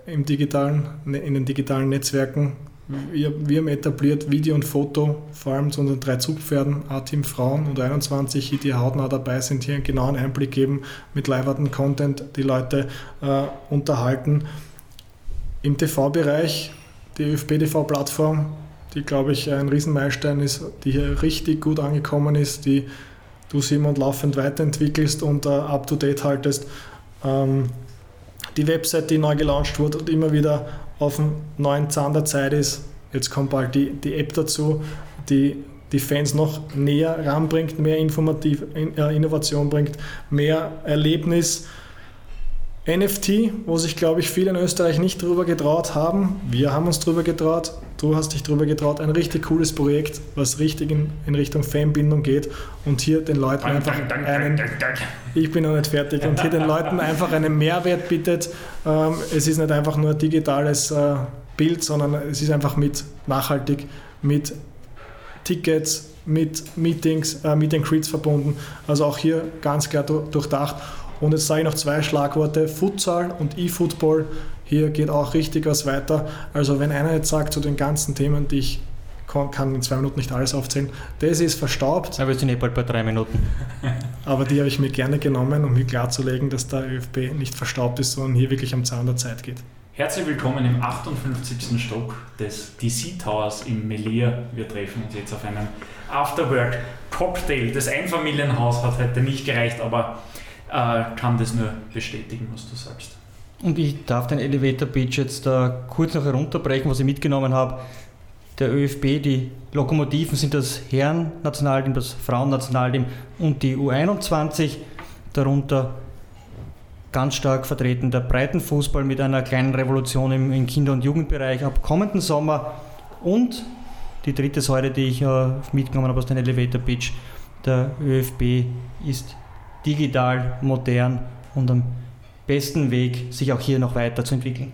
im digitalen, in den digitalen Netzwerken. Wir, wir haben etabliert Video und Foto, vor allem zu unseren drei Zugpferden, A-Team Frauen und 21, die hautnah dabei sind, hier einen genauen Einblick geben mit leiberten Content, die Leute äh, unterhalten. Im TV-Bereich, die ÖFB-TV-Plattform, die glaube ich ein Riesenmeilenstein ist, die hier richtig gut angekommen ist, die du Simon laufend weiterentwickelst und uh, up to date haltest. Ähm, die Website, die neu gelauncht wurde und immer wieder auf dem neuen Zahn der Zeit ist. Jetzt kommt bald die, die App dazu, die die Fans noch näher ranbringt, mehr Informativ, äh, Innovation bringt, mehr Erlebnis NFT, wo sich, glaube ich, viele in Österreich nicht drüber getraut haben. Wir haben uns drüber getraut. Du hast dich drüber getraut. Ein richtig cooles Projekt, was richtig in, in Richtung Fanbindung geht und hier den Leuten einfach einen. Ich bin noch nicht fertig. Und hier den Leuten einfach einen Mehrwert bietet. Ähm, es ist nicht einfach nur ein digitales äh, Bild, sondern es ist einfach mit nachhaltig, mit Tickets, mit Meetings, äh, Meet and Greets verbunden. Also auch hier ganz klar durchdacht. Und jetzt sage ich noch zwei Schlagworte, Futsal und E-Football. Hier geht auch richtig was weiter. Also wenn einer jetzt sagt zu den ganzen Themen, die ich kann in zwei Minuten nicht alles aufzählen, das ist verstaubt. Aber wir sind eh bald bei drei Minuten. Aber die habe ich mir gerne genommen, um mir klarzulegen, dass der ÖFB nicht verstaubt ist, sondern hier wirklich am Zahn der Zeit geht. Herzlich willkommen im 58. Stock des DC Towers im Melier. Wir treffen uns jetzt auf einem Afterwork Cocktail. Das Einfamilienhaus hat heute nicht gereicht, aber kann das nur bestätigen, was du sagst. Und ich darf den Elevator Pitch jetzt äh, kurz noch herunterbrechen, was ich mitgenommen habe. Der ÖFB, die Lokomotiven sind das Herren-Nationalteam, das Frauen-Nationalteam und die U21. Darunter ganz stark vertreten der Breitenfußball mit einer kleinen Revolution im, im Kinder- und Jugendbereich ab kommenden Sommer. Und die dritte Säule, die ich äh, mitgenommen habe aus dem Elevator Pitch, der ÖFB ist digital, modern und am besten Weg, sich auch hier noch weiterzuentwickeln.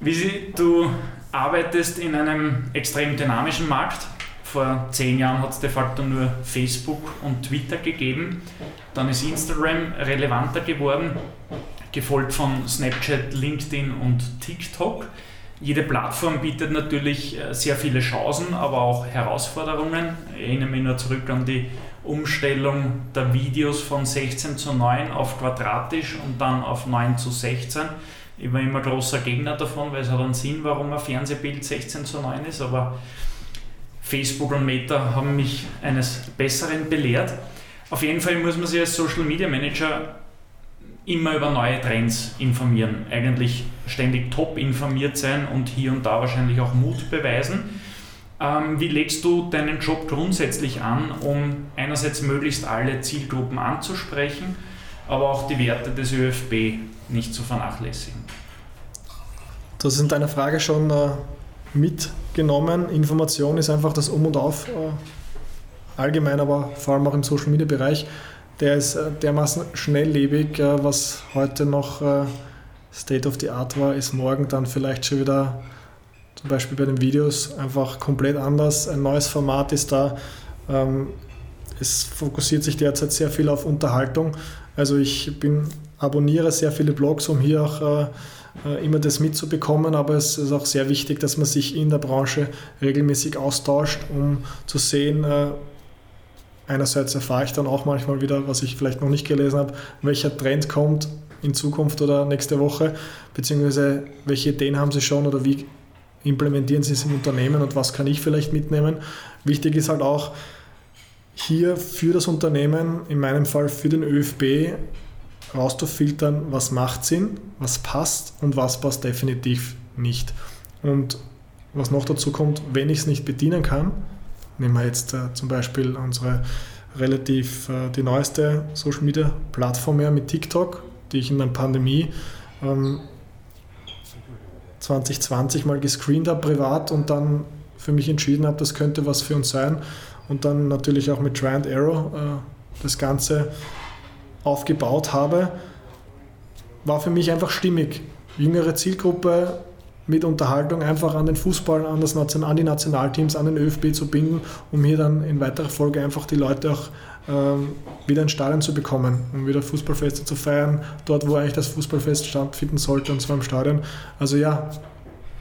Wie du arbeitest in einem extrem dynamischen Markt. Vor zehn Jahren hat es de facto nur Facebook und Twitter gegeben. Dann ist Instagram relevanter geworden, gefolgt von Snapchat, LinkedIn und TikTok. Jede Plattform bietet natürlich äh, sehr viele Chancen, aber auch Herausforderungen. Ich erinnere mich nur zurück an die Umstellung der Videos von 16 zu 9 auf quadratisch und dann auf 9 zu 16. Ich war immer großer Gegner davon, weil es hat einen Sinn, warum ein Fernsehbild 16 zu 9 ist, aber Facebook und Meta haben mich eines Besseren belehrt. Auf jeden Fall muss man sich als Social Media Manager immer über neue Trends informieren, eigentlich ständig top informiert sein und hier und da wahrscheinlich auch Mut beweisen. Ähm, wie legst du deinen Job grundsätzlich an, um einerseits möglichst alle Zielgruppen anzusprechen, aber auch die Werte des ÖFB nicht zu vernachlässigen? Das ist in deiner Frage schon äh, mitgenommen. Information ist einfach das Um und Auf, äh, allgemein, aber vor allem auch im Social Media Bereich. Der ist äh, dermaßen schnelllebig, äh, was heute noch äh, State of the Art war, ist morgen dann vielleicht schon wieder zum Beispiel bei den Videos einfach komplett anders. Ein neues Format ist da. Ähm, es fokussiert sich derzeit sehr viel auf Unterhaltung. Also ich bin, abonniere sehr viele Blogs, um hier auch äh, äh, immer das mitzubekommen, aber es ist auch sehr wichtig, dass man sich in der Branche regelmäßig austauscht, um zu sehen, äh, einerseits erfahre ich dann auch manchmal wieder, was ich vielleicht noch nicht gelesen habe, welcher Trend kommt in Zukunft oder nächste Woche, beziehungsweise welche Ideen haben Sie schon oder wie implementieren Sie es im Unternehmen und was kann ich vielleicht mitnehmen. Wichtig ist halt auch, hier für das Unternehmen, in meinem Fall für den ÖFB, rauszufiltern, was macht Sinn, was passt und was passt definitiv nicht. Und was noch dazu kommt, wenn ich es nicht bedienen kann, nehmen wir jetzt äh, zum Beispiel unsere relativ äh, die neueste Social Media Plattform her mit TikTok, die ich in der Pandemie ähm, 2020 mal gescreent habe privat und dann für mich entschieden habe, das könnte was für uns sein. Und dann natürlich auch mit Try and Arrow äh, das Ganze aufgebaut habe, war für mich einfach stimmig. Jüngere Zielgruppe, mit Unterhaltung einfach an den Fußball, an, das an die Nationalteams, an den ÖFB zu binden, um hier dann in weiterer Folge einfach die Leute auch wieder ins Stadion zu bekommen, um wieder Fußballfeste zu feiern, dort wo eigentlich das Fußballfest stattfinden sollte, und zwar im Stadion. Also ja,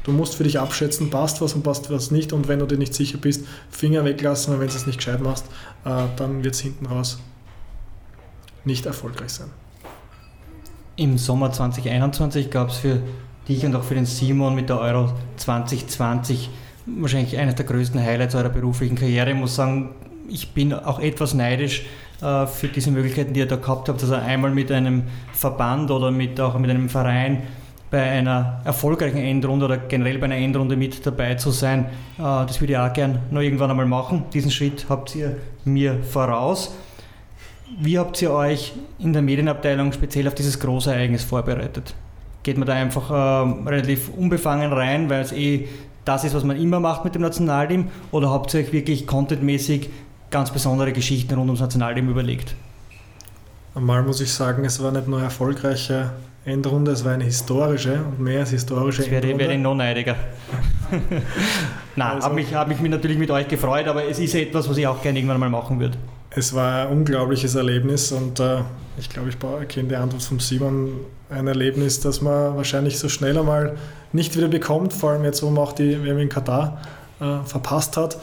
du musst für dich abschätzen, passt was und passt was nicht und wenn du dir nicht sicher bist, Finger weglassen, weil wenn du es nicht gescheit machst, äh, dann wird es hinten raus nicht erfolgreich sein. Im Sommer 2021 gab es für dich und auch für den Simon mit der Euro 2020 wahrscheinlich eines der größten Highlights eurer beruflichen Karriere. Ich muss sagen, ich bin auch etwas neidisch äh, für diese Möglichkeiten, die ihr da gehabt habt, also einmal mit einem Verband oder mit, auch mit einem Verein bei einer erfolgreichen Endrunde oder generell bei einer Endrunde mit dabei zu sein. Äh, das würde ich auch gern noch irgendwann einmal machen. Diesen Schritt habt ihr mir voraus. Wie habt ihr euch in der Medienabteilung speziell auf dieses große Ereignis vorbereitet? Geht man da einfach äh, relativ unbefangen rein, weil es eh das ist, was man immer macht mit dem Nationalteam? Oder habt ihr euch wirklich contentmäßig ganz besondere Geschichten rund ums Nationalteam überlegt? Einmal muss ich sagen, es war nicht nur eine erfolgreiche Endrunde, es war eine historische und mehr als historische das wäre, Endrunde. wäre noch neidiger. Nein, also, habe mich, hab mich natürlich mit euch gefreut, aber es ist etwas, was ich auch gerne irgendwann mal machen würde. Es war ein unglaubliches Erlebnis und äh, ich glaube, ich kenne die Antwort von Simon. Ein Erlebnis, das man wahrscheinlich so schnell einmal nicht wieder bekommt, vor allem jetzt, wo man auch die WM in Katar äh, verpasst hat.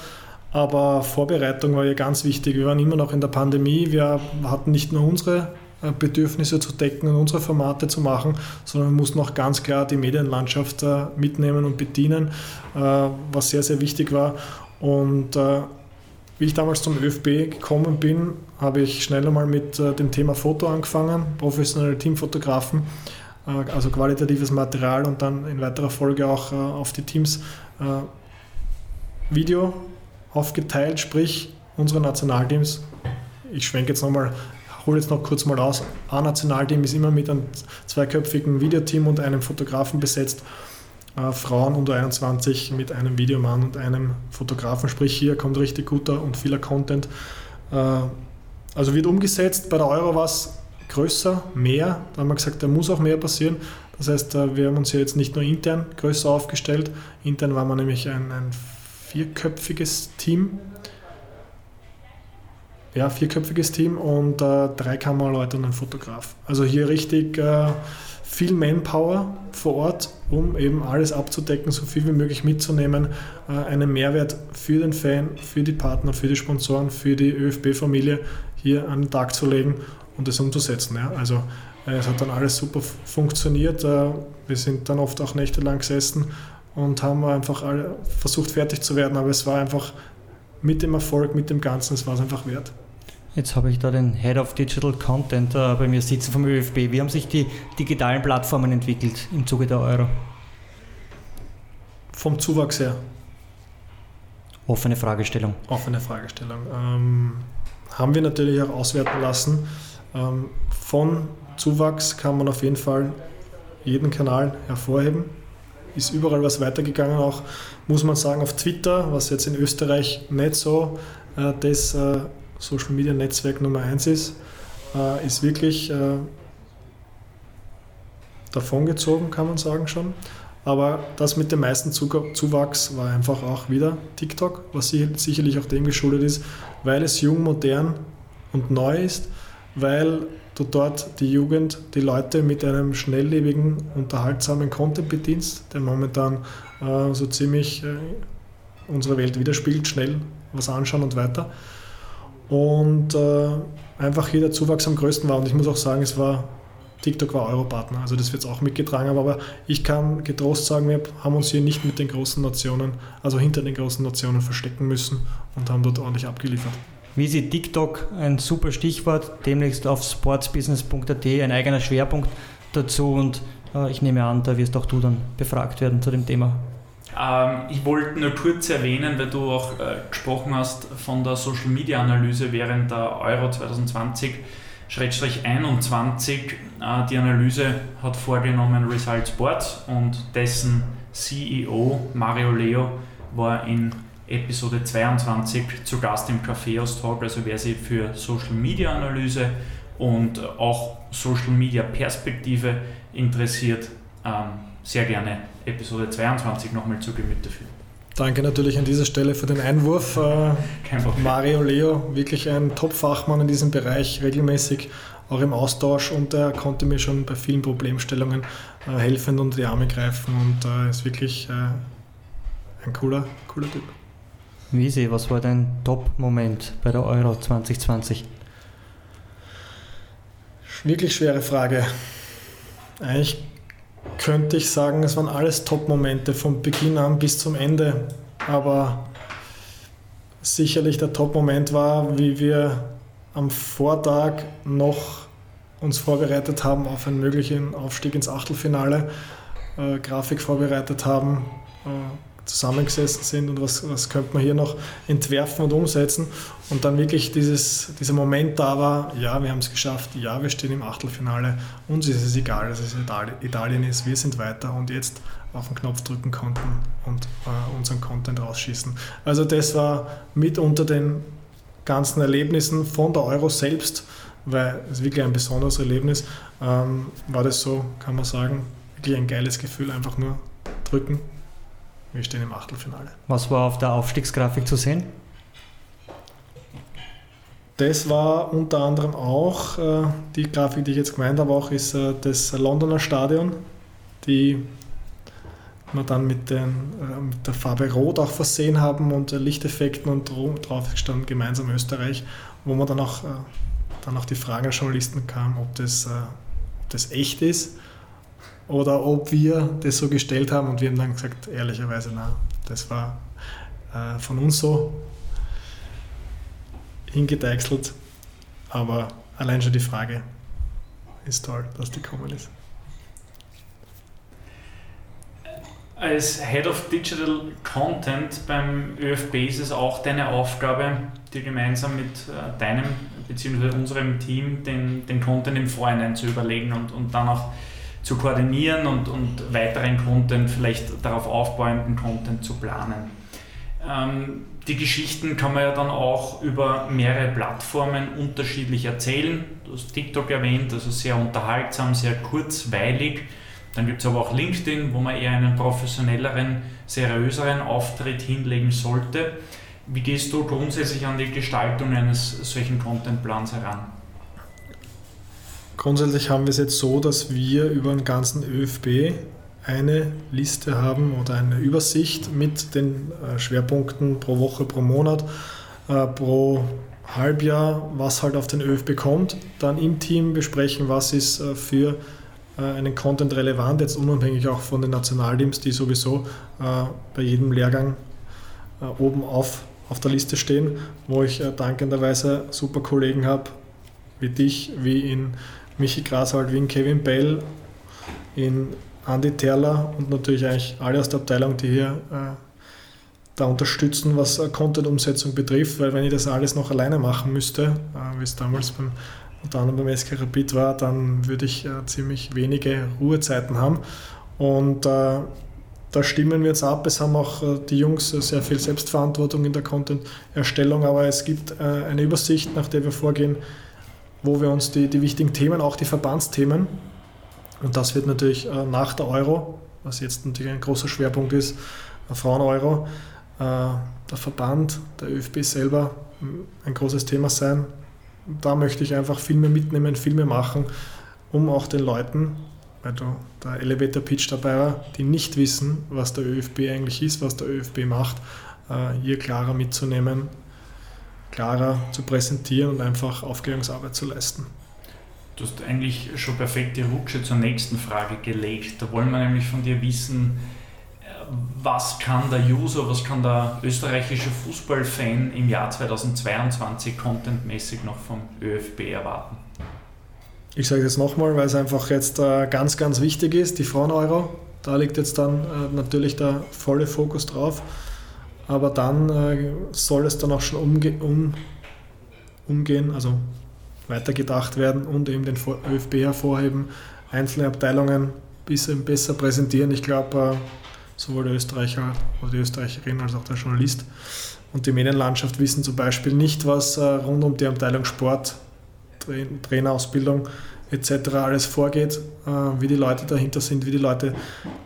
Aber Vorbereitung war ja ganz wichtig. Wir waren immer noch in der Pandemie. Wir hatten nicht nur unsere äh, Bedürfnisse zu decken und unsere Formate zu machen, sondern wir mussten auch ganz klar die Medienlandschaft äh, mitnehmen und bedienen, äh, was sehr, sehr wichtig war. Und wie ich damals zum ÖFB gekommen bin, habe ich schnell einmal mit dem Thema Foto angefangen, professionelle Teamfotografen, also qualitatives Material und dann in weiterer Folge auch auf die Teams Video aufgeteilt, sprich unsere Nationalteams. Ich schwenke jetzt nochmal hole jetzt noch kurz mal aus. A-Nationalteam ist immer mit einem zweiköpfigen Videoteam und einem Fotografen besetzt. Äh, Frauen unter 21 mit einem Videomann und einem Fotografen. Sprich, hier kommt richtig guter und vieler Content. Äh, also wird umgesetzt. Bei der Euro war es größer, mehr. Da haben wir gesagt, da muss auch mehr passieren. Das heißt, äh, wir haben uns ja jetzt nicht nur intern größer aufgestellt. Intern waren wir nämlich ein, ein vierköpfiges Team ja, vierköpfiges Team und äh, drei Kameraleute und ein Fotograf. Also hier richtig äh, viel Manpower vor Ort, um eben alles abzudecken, so viel wie möglich mitzunehmen, äh, einen Mehrwert für den Fan, für die Partner, für die Sponsoren, für die ÖFB-Familie hier an den Tag zu legen und das umzusetzen. Ja. Also äh, es hat dann alles super funktioniert. Äh, wir sind dann oft auch nächtelang gesessen und haben einfach versucht fertig zu werden, aber es war einfach mit dem Erfolg, mit dem Ganzen, es war es einfach wert. Jetzt habe ich da den Head of Digital Content äh, bei mir sitzen vom ÖFB. Wie haben sich die digitalen Plattformen entwickelt im Zuge der Euro? Vom Zuwachs her. Offene Fragestellung. Offene Fragestellung. Ähm, haben wir natürlich auch auswerten lassen. Ähm, von Zuwachs kann man auf jeden Fall jeden Kanal hervorheben. Ist überall was weitergegangen, auch muss man sagen auf Twitter, was jetzt in Österreich nicht so äh, das äh, Social Media Netzwerk Nummer 1 ist, äh, ist wirklich äh, davongezogen, kann man sagen schon. Aber das mit dem meisten Zuwachs war einfach auch wieder TikTok, was sicherlich auch dem geschuldet ist, weil es jung, modern und neu ist, weil du dort die Jugend, die Leute mit einem schnelllebigen, unterhaltsamen Content bedienst, der momentan äh, so ziemlich äh, unsere Welt widerspiegelt, schnell was anschauen und weiter und äh, einfach hier der Zuwachs am größten war. Und ich muss auch sagen, es war TikTok war Europartner, also das wird auch mitgetragen haben, aber ich kann getrost sagen, wir haben uns hier nicht mit den großen Nationen, also hinter den großen Nationen verstecken müssen und haben dort ordentlich abgeliefert. Wie sieht TikTok, ein super Stichwort, demnächst auf sportsbusiness.at, ein eigener Schwerpunkt dazu und äh, ich nehme an, da wirst auch du dann befragt werden zu dem Thema. Ähm, ich wollte nur kurz erwähnen, weil du auch äh, gesprochen hast von der Social Media Analyse während der Euro 2020. 21. Äh, die Analyse hat vorgenommen Result Sports und dessen CEO Mario Leo war in Episode 22 zu Gast im Kaffeehaus Talk. Also wer sich für Social Media Analyse und auch Social Media Perspektive interessiert, ähm, sehr gerne Episode 22 nochmal zu Gemüte führen. Danke natürlich an dieser Stelle für den Einwurf. Äh, Mario Leo, wirklich ein Top-Fachmann in diesem Bereich, regelmäßig auch im Austausch und er konnte mir schon bei vielen Problemstellungen äh, helfen und die Arme greifen und äh, ist wirklich ein cooler, cooler Typ. Wiese, was war dein Top-Moment bei der Euro 2020? Wirklich schwere Frage. Eigentlich könnte ich sagen, es waren alles Top-Momente von Beginn an bis zum Ende. Aber sicherlich der Top-Moment war, wie wir am Vortag noch uns vorbereitet haben auf einen möglichen Aufstieg ins Achtelfinale, äh, Grafik vorbereitet haben, äh, zusammengesessen sind und was, was könnte man hier noch entwerfen und umsetzen. Und dann wirklich dieses, dieser Moment da war, ja, wir haben es geschafft, ja, wir stehen im Achtelfinale, uns ist es egal, dass es Italien ist, wir sind weiter und jetzt auf den Knopf drücken konnten und äh, unseren Content rausschießen. Also das war mit unter den ganzen Erlebnissen von der Euro selbst, weil es wirklich ein besonderes Erlebnis ähm, war das so, kann man sagen, wirklich ein geiles Gefühl, einfach nur drücken, wir stehen im Achtelfinale. Was war auf der Aufstiegsgrafik zu sehen? Das war unter anderem auch, äh, die Grafik, die ich jetzt gemeint habe, auch ist äh, das Londoner Stadion, die wir dann mit, den, äh, mit der Farbe Rot auch versehen haben und Lichteffekten und drauf gestanden gemeinsam Österreich, wo man dann auch, dann auch die Frage der Journalisten kam, ob das, ob das echt ist oder ob wir das so gestellt haben und wir haben dann gesagt, ehrlicherweise, na, das war äh, von uns so hingedeichselt, aber allein schon die Frage ist toll, dass die gekommen ist. Als Head of Digital Content beim ÖFB ist es auch deine Aufgabe, dir gemeinsam mit äh, deinem bzw. unserem Team den, den Content im Vorhinein zu überlegen und, und dann auch zu koordinieren und, und weiteren Content, vielleicht darauf aufbauenden Content zu planen. Ähm, die Geschichten kann man ja dann auch über mehrere Plattformen unterschiedlich erzählen. Du hast TikTok erwähnt, also sehr unterhaltsam, sehr kurzweilig. Dann gibt es aber auch LinkedIn, wo man eher einen professionelleren, seriöseren Auftritt hinlegen sollte. Wie gehst du grundsätzlich an die Gestaltung eines solchen Contentplans heran? Grundsätzlich haben wir es jetzt so, dass wir über den ganzen ÖFB eine Liste haben oder eine Übersicht mit den äh, Schwerpunkten pro Woche, pro Monat, äh, pro Halbjahr, was halt auf den ÖFB kommt. Dann im Team besprechen, was ist äh, für einen Content relevant, jetzt unabhängig auch von den Nationalteams, die sowieso bei jedem Lehrgang oben auf, auf der Liste stehen, wo ich dankenderweise super Kollegen habe, wie dich, wie in Michi Graswald, in Kevin Bell, in Andy Terler und natürlich eigentlich alle aus der Abteilung, die hier äh, da unterstützen, was Content-Umsetzung betrifft, weil wenn ich das alles noch alleine machen müsste, äh, wie es damals beim, unter anderem beim SK Rapid war, dann würde ich äh, ziemlich wenige Ruhezeiten haben. Und äh, da stimmen wir jetzt ab. Es haben auch äh, die Jungs sehr viel Selbstverantwortung in der Content-Erstellung, aber es gibt äh, eine Übersicht, nach der wir vorgehen, wo wir uns die, die wichtigen Themen, auch die Verbandsthemen, und das wird natürlich äh, nach der Euro, was jetzt natürlich ein großer Schwerpunkt ist, äh, Frauen-Euro, äh, der Verband, der ÖFB selber ein großes Thema sein. Da möchte ich einfach viel mehr mitnehmen, viel mehr machen, um auch den Leuten, weil du der Elevator Pitch dabei war, die nicht wissen, was der ÖFB eigentlich ist, was der ÖFB macht, hier klarer mitzunehmen, klarer zu präsentieren und einfach Aufklärungsarbeit zu leisten. Du hast eigentlich schon perfekt die Rutsche zur nächsten Frage gelegt. Da wollen wir nämlich von dir wissen, äh, was kann der User, was kann der österreichische Fußballfan im Jahr 2022 contentmäßig noch vom ÖFB erwarten? Ich sage es nochmal, weil es einfach jetzt äh, ganz, ganz wichtig ist, die Frauen-Euro. Da liegt jetzt dann äh, natürlich der volle Fokus drauf aber dann äh, soll es dann auch schon umge um, umgehen, also weitergedacht werden und eben den ÖFB hervorheben, einzelne Abteilungen ein bisschen besser präsentieren. Ich glaube, äh, sowohl der Österreicher oder die Österreicherin als auch der Journalist und die Medienlandschaft wissen zum Beispiel nicht, was äh, rund um die Abteilung Sport, Trainerausbildung etc. alles vorgeht, äh, wie die Leute dahinter sind, wie die Leute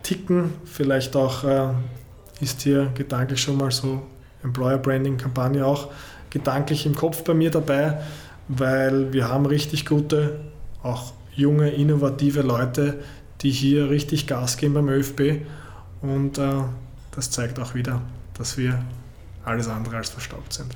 ticken. Vielleicht auch äh, ist hier gedanklich schon mal so Employer Branding Kampagne auch gedanklich im Kopf bei mir dabei, weil wir haben richtig gute, auch junge, innovative Leute, die hier richtig Gas geben beim ÖFB und äh, das zeigt auch wieder, dass wir alles andere als verstaubt sind.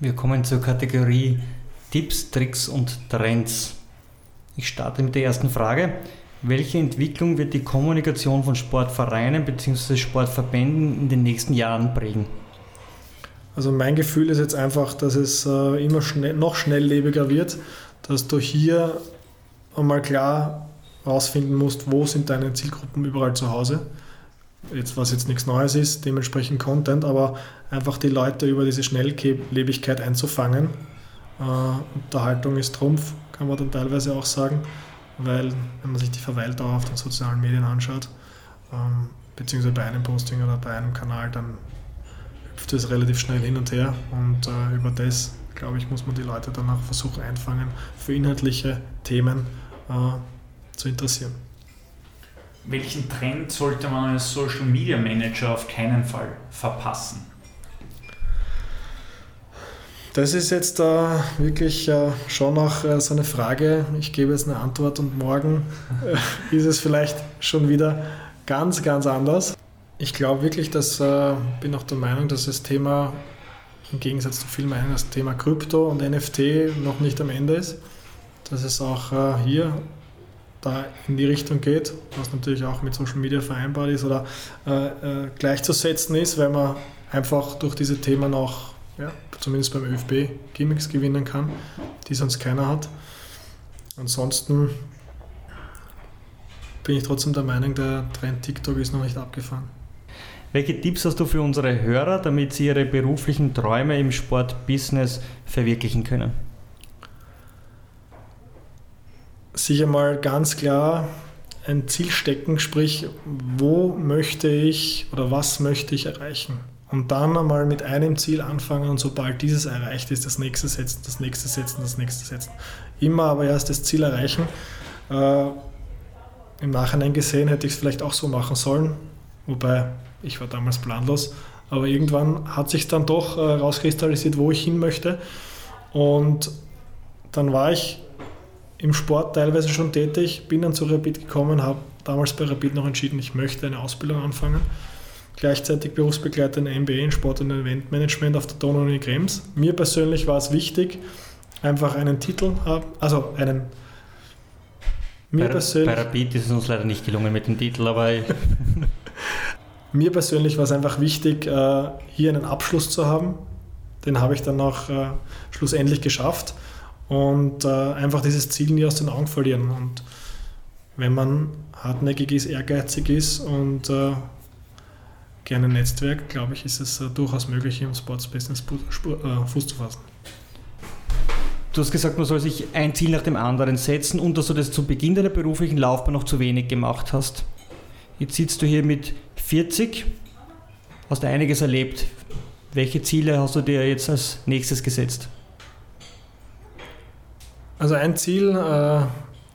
wir kommen zur Kategorie Tipps, Tricks und Trends. Ich starte mit der ersten Frage. Welche Entwicklung wird die Kommunikation von Sportvereinen bzw. Sportverbänden in den nächsten Jahren prägen? Also mein Gefühl ist jetzt einfach, dass es äh, immer schnell, noch schnelllebiger wird, dass du hier einmal klar herausfinden musst, wo sind deine Zielgruppen überall zu Hause jetzt, was jetzt nichts Neues ist, dementsprechend Content, aber einfach die Leute über diese Schnelllebigkeit einzufangen. Äh, Unterhaltung ist Trumpf, kann man dann teilweise auch sagen, weil wenn man sich die Verweildauer auf den sozialen Medien anschaut, ähm, beziehungsweise bei einem Posting oder bei einem Kanal, dann hüpft es relativ schnell hin und her und äh, über das, glaube ich, muss man die Leute dann auch versuchen einfangen, für inhaltliche Themen äh, zu interessieren welchen Trend sollte man als Social Media Manager auf keinen Fall verpassen? Das ist jetzt äh, wirklich äh, schon noch äh, so eine Frage. Ich gebe jetzt eine Antwort und morgen äh, ist es vielleicht schon wieder ganz, ganz anders. Ich glaube wirklich, dass äh, bin auch der Meinung, dass das Thema im Gegensatz zu vielen Meinungen das Thema Krypto und NFT noch nicht am Ende ist. Dass es auch äh, hier da in die Richtung geht, was natürlich auch mit Social Media vereinbart ist oder äh, äh, gleichzusetzen ist, weil man einfach durch diese Themen auch, ja, zumindest beim ÖFB, Gimmicks gewinnen kann, die sonst keiner hat. Ansonsten bin ich trotzdem der Meinung, der Trend TikTok ist noch nicht abgefahren. Welche Tipps hast du für unsere Hörer, damit sie ihre beruflichen Träume im Sportbusiness verwirklichen können? Sich einmal ganz klar ein Ziel stecken, sprich, wo möchte ich oder was möchte ich erreichen? Und dann einmal mit einem Ziel anfangen und sobald dieses erreicht ist, das nächste setzen, das nächste setzen, das nächste setzen. Immer aber erst das Ziel erreichen. Äh, Im Nachhinein gesehen hätte ich es vielleicht auch so machen sollen, wobei ich war damals planlos. Aber irgendwann hat sich dann doch äh, rauskristallisiert, wo ich hin möchte. Und dann war ich im Sport teilweise schon tätig, bin dann zu Rapid gekommen, habe damals bei Rapid noch entschieden, ich möchte eine Ausbildung anfangen. Gleichzeitig berufsbegleitend MBA in Sport- und Eventmanagement auf der Donau-Uni Krems. Mir persönlich war es wichtig, einfach einen Titel haben, also einen mir bei, persönlich, bei Rapid ist es uns leider nicht gelungen mit dem Titel, aber mir persönlich war es einfach wichtig, äh, hier einen Abschluss zu haben. Den habe ich dann auch äh, schlussendlich geschafft und äh, einfach dieses Ziel nie aus den Augen verlieren. Und wenn man hartnäckig ist, ehrgeizig ist und äh, gerne Netzwerk, glaube ich, ist es äh, durchaus möglich, im Sports-Business äh, Fuß zu fassen. Du hast gesagt, man soll sich ein Ziel nach dem anderen setzen und dass du das zu Beginn deiner beruflichen Laufbahn noch zu wenig gemacht hast. Jetzt sitzt du hier mit 40, hast einiges erlebt. Welche Ziele hast du dir jetzt als nächstes gesetzt? Also ein Ziel äh,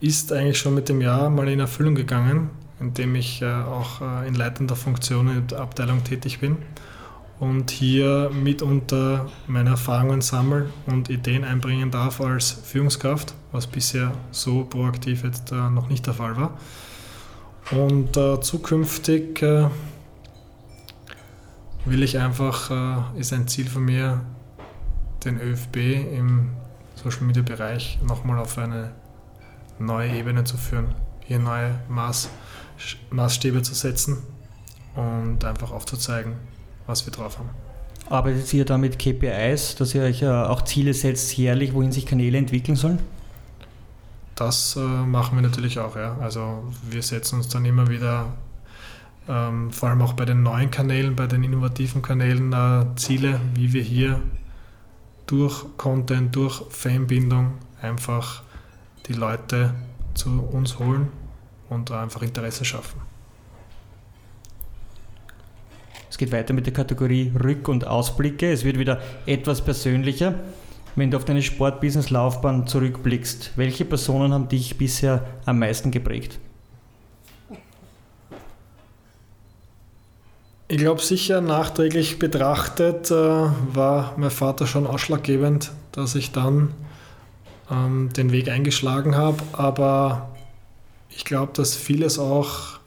ist eigentlich schon mit dem Jahr mal in Erfüllung gegangen, indem ich äh, auch äh, in leitender Funktion in der Abteilung tätig bin und hier mitunter meine Erfahrungen sammeln und Ideen einbringen darf als Führungskraft, was bisher so proaktiv jetzt äh, noch nicht der Fall war. Und äh, zukünftig äh, will ich einfach, ist ein Ziel von mir, den ÖFB im Social Media Bereich nochmal auf eine neue Ebene zu führen, hier neue Maß, Maßstäbe zu setzen und einfach aufzuzeigen, was wir drauf haben. Arbeitet ihr da mit KPIs, dass ihr euch auch Ziele setzt jährlich, wohin sich Kanäle entwickeln sollen? das äh, machen wir natürlich auch. Ja. Also wir setzen uns dann immer wieder, ähm, vor allem auch bei den neuen Kanälen, bei den innovativen Kanälen, äh, Ziele, wie wir hier durch Content, durch Fanbindung einfach die Leute zu uns holen und einfach Interesse schaffen. Es geht weiter mit der Kategorie Rück- und Ausblicke. Es wird wieder etwas persönlicher. Wenn du auf deine Sportbusiness-Laufbahn zurückblickst, welche Personen haben dich bisher am meisten geprägt? Ich glaube sicher nachträglich betrachtet äh, war mein Vater schon ausschlaggebend, dass ich dann ähm, den Weg eingeschlagen habe. Aber ich glaube, dass vieles auch,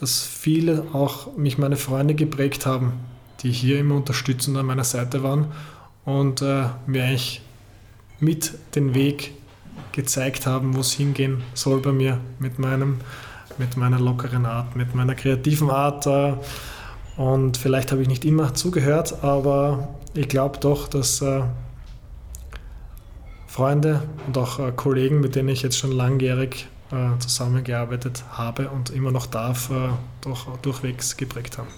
dass viele auch mich meine Freunde geprägt haben, die hier immer unterstützend an meiner Seite waren und äh, mir eigentlich mit den Weg gezeigt haben, wo es hingehen soll bei mir mit meinem mit meiner lockeren Art, mit meiner kreativen Art. Und vielleicht habe ich nicht immer zugehört, aber ich glaube doch, dass äh, Freunde und auch äh, Kollegen, mit denen ich jetzt schon langjährig äh, zusammengearbeitet habe und immer noch darf, doch durchwegs geprägt haben.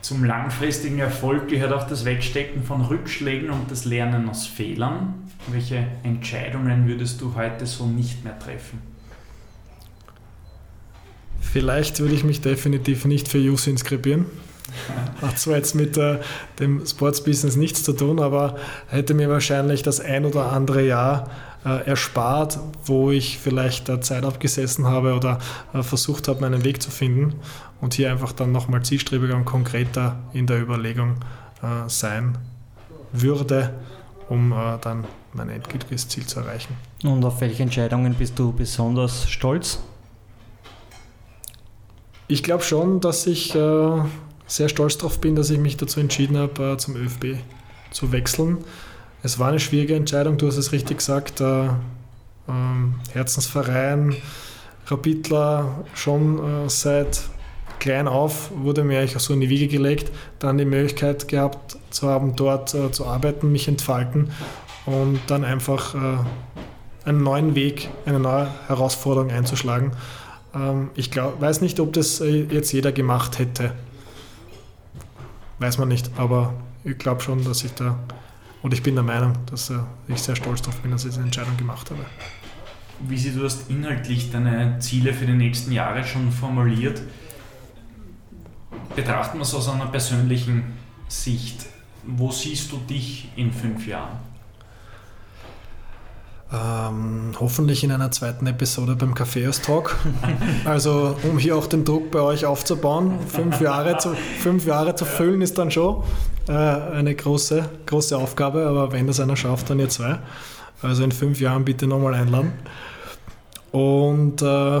Zum langfristigen Erfolg gehört auch das Wegstecken von Rückschlägen und das Lernen aus Fehlern. Welche Entscheidungen würdest du heute so nicht mehr treffen? Vielleicht würde ich mich definitiv nicht für JUS inskribieren. Hat zwar jetzt mit äh, dem Sportsbusiness nichts zu tun, aber hätte mir wahrscheinlich das ein oder andere Jahr äh, erspart, wo ich vielleicht äh, Zeit abgesessen habe oder äh, versucht habe, meinen Weg zu finden und hier einfach dann nochmal zielstrebiger und konkreter in der Überlegung äh, sein würde, um äh, dann mein endgültiges Ziel zu erreichen. Und auf welche Entscheidungen bist du besonders stolz? Ich glaube schon, dass ich äh, sehr stolz darauf bin, dass ich mich dazu entschieden habe, äh, zum ÖFB zu wechseln. Es war eine schwierige Entscheidung, du hast es richtig gesagt. Äh, ähm, Herzensverein, Rapidler schon äh, seit klein auf wurde mir eigentlich auch so in die Wiege gelegt, dann die Möglichkeit gehabt zu haben, dort äh, zu arbeiten, mich entfalten und dann einfach äh, einen neuen Weg, eine neue Herausforderung einzuschlagen. Ähm, ich glaub, weiß nicht, ob das äh, jetzt jeder gemacht hätte weiß man nicht, aber ich glaube schon, dass ich da, und ich bin der Meinung, dass äh, ich sehr stolz darauf bin, dass ich diese Entscheidung gemacht habe. Wie sie, du hast inhaltlich deine Ziele für die nächsten Jahre schon formuliert. Betrachten wir es aus einer persönlichen Sicht. Wo siehst du dich in fünf Jahren? Ähm, hoffentlich in einer zweiten Episode beim Kaffeehaus Talk. Also um hier auch den Druck bei euch aufzubauen. Fünf Jahre zu, fünf Jahre zu füllen ist dann schon äh, eine große, große Aufgabe, aber wenn das einer schafft, dann ihr zwei. Also in fünf Jahren bitte nochmal einladen. Und äh,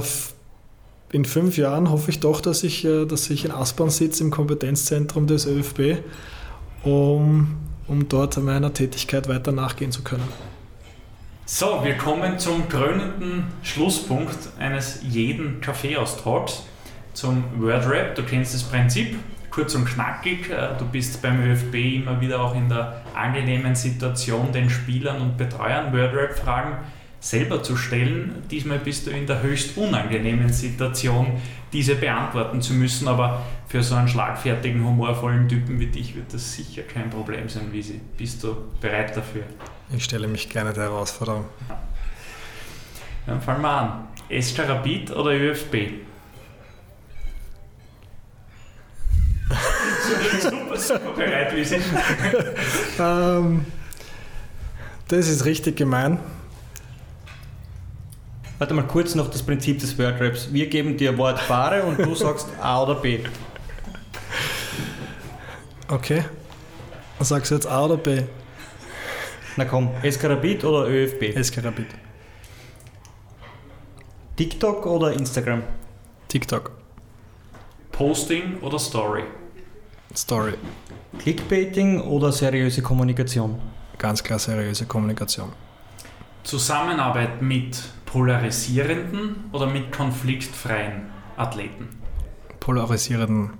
in fünf Jahren hoffe ich doch, dass ich, äh, dass ich in Aspern sitze im Kompetenzzentrum des ÖFB, um, um dort meiner Tätigkeit weiter nachgehen zu können. So, wir kommen zum krönenden Schlusspunkt eines jeden Kaffeeaustalks, zum Wordrap. Du kennst das Prinzip, kurz und knackig. Äh, du bist beim ÖFB immer wieder auch in der angenehmen Situation, den Spielern und Betreuern Wordrap-Fragen selber zu stellen. Diesmal bist du in der höchst unangenehmen Situation, diese beantworten zu müssen, aber für so einen schlagfertigen, humorvollen Typen wie dich wird das sicher kein Problem sein, Visi. Bist du bereit dafür? Ich stelle mich gerne der Herausforderung. Dann fangen wir an. SK Rapid oder ÖFB? super, super bereit, wie Sie. ähm, das ist richtig gemein. Warte mal kurz noch das Prinzip des Wordraps. Wir geben dir Wortpaare und du sagst A oder B. Okay. Sagst du jetzt A oder B? Na komm, Eskarabit oder ÖFB? Eskarabit. TikTok oder Instagram? TikTok. Posting oder Story? Story. Clickbaiting oder seriöse Kommunikation? Ganz klar seriöse Kommunikation. Zusammenarbeit mit polarisierenden oder mit konfliktfreien Athleten? Polarisierenden.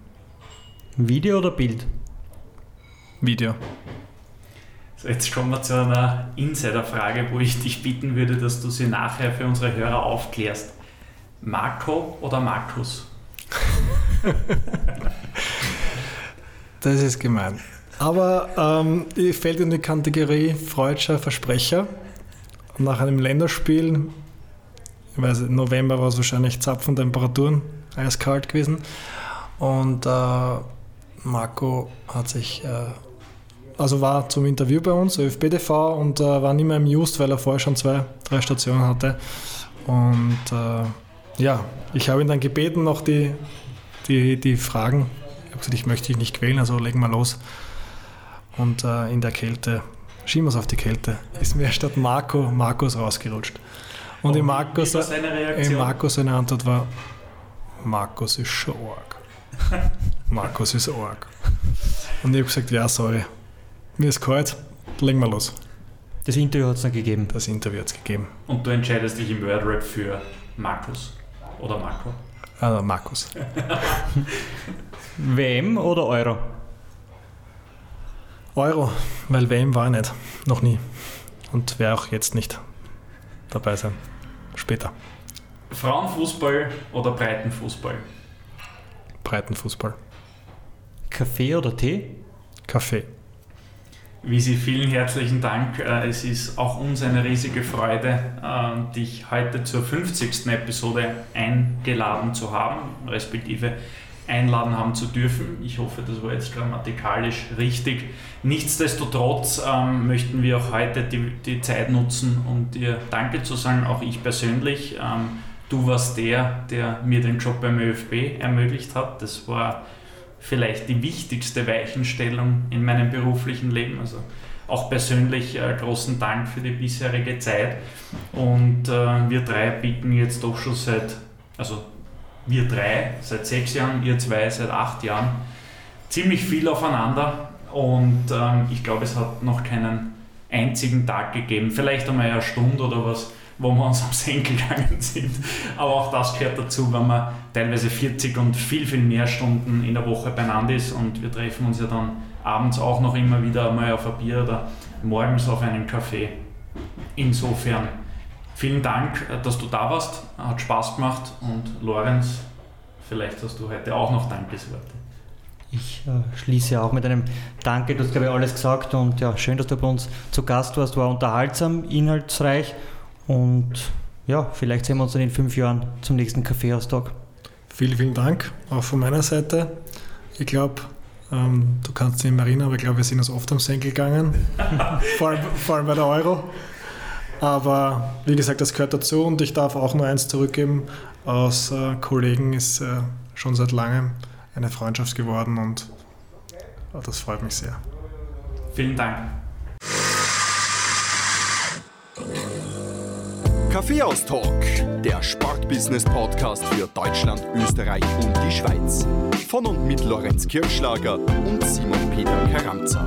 Video oder Bild? Video. So, jetzt kommen wir zu einer Insider-Frage, wo ich dich bitten würde, dass du sie nachher für unsere Hörer aufklärst. Marco oder Markus? das ist gemein. Aber ähm, ich fällt in die Kategorie freudscher Versprecher. Nach einem Länderspiel, ich weiß, im November war es wahrscheinlich Zapfentemperaturen, eiskalt gewesen. Und äh, Marco hat sich, äh, also war zum Interview bei uns, ÖFBDV, und äh, war nicht mehr im Just, weil er vorher schon zwei, drei Stationen hatte. Und äh, ja, ich habe ihn dann gebeten, noch die, die, die Fragen. Ich habe gesagt, ich möchte dich nicht quälen, also legen wir los. Und äh, in der Kälte, schieben wir es auf die Kälte, ist mir statt Marco Markus rausgerutscht. Und oh, in Markus, in Markus seine Antwort war, Markus ist schon arg. Markus ist arg. Und ich habe gesagt, ja, sorry, mir ist kalt, legen wir los. Das Interview hat es dann gegeben. Das Interview hat es gegeben. Und du entscheidest dich im Wordrap für Markus oder Marco? Also Markus. WM oder Euro? Euro, weil WM war ich nicht. Noch nie. Und werde auch jetzt nicht dabei sein. Später. Frauenfußball oder Breitenfußball? Breitenfußball. Kaffee oder Tee? Kaffee. Visi, vielen herzlichen Dank. Äh, es ist auch uns eine riesige Freude, äh, dich heute zur 50. Episode eingeladen zu haben, respektive einladen haben zu dürfen. Ich hoffe, das war jetzt grammatikalisch richtig. Nichtsdestotrotz ähm, möchten wir auch heute die, die, Zeit nutzen, um dir Danke zu sagen, auch ich persönlich. Ähm, du warst der, der mir den Job beim ÖFB ermöglicht hat. Das war vielleicht die wichtigste Weichenstellung in meinem beruflichen Leben. Also auch persönlich äh, großen Dank für die bisherige Zeit. Und äh, wir drei bieten jetzt doch schon seit, also wir drei seit sechs Jahren, ihr zwei seit acht Jahren, ziemlich viel aufeinander und ähm, ich glaube, es hat noch keinen einzigen Tag gegeben, vielleicht einmal eine Stunde oder was, wo wir uns am Senkel gegangen sind. Aber auch das gehört dazu, wenn man teilweise 40 und viel, viel mehr Stunden in der Woche beieinander ist und wir treffen uns ja dann abends auch noch immer wieder mal auf ein Bier oder morgens auf einen Kaffee. Insofern Vielen Dank, äh, dass du da warst. Hat Spaß gemacht. Und Lorenz, vielleicht hast du heute auch noch Dankesworte. Ich äh, schließe auch mit einem Danke. Du hast, glaube ich, alles gesagt. Und ja, schön, dass du bei uns zu Gast warst. War unterhaltsam, inhaltsreich. Und ja, vielleicht sehen wir uns dann in fünf Jahren zum nächsten Kaffeehaustag. Vielen, vielen Dank auch von meiner Seite. Ich glaube, ähm, du kannst nicht mehr erinnern, aber ich glaube, wir sind uns oft am Senkel gegangen. vor, allem, vor allem bei der Euro. Aber wie gesagt, das gehört dazu und ich darf auch nur eins zurückgeben. Aus äh, Kollegen ist äh, schon seit langem eine Freundschaft geworden und äh, das freut mich sehr. Vielen Dank. Kaffeehaus-Talk, der Sportbusiness-Podcast für Deutschland, Österreich und die Schweiz. Von und mit Lorenz Kirschlager und Simon Peter Karamza.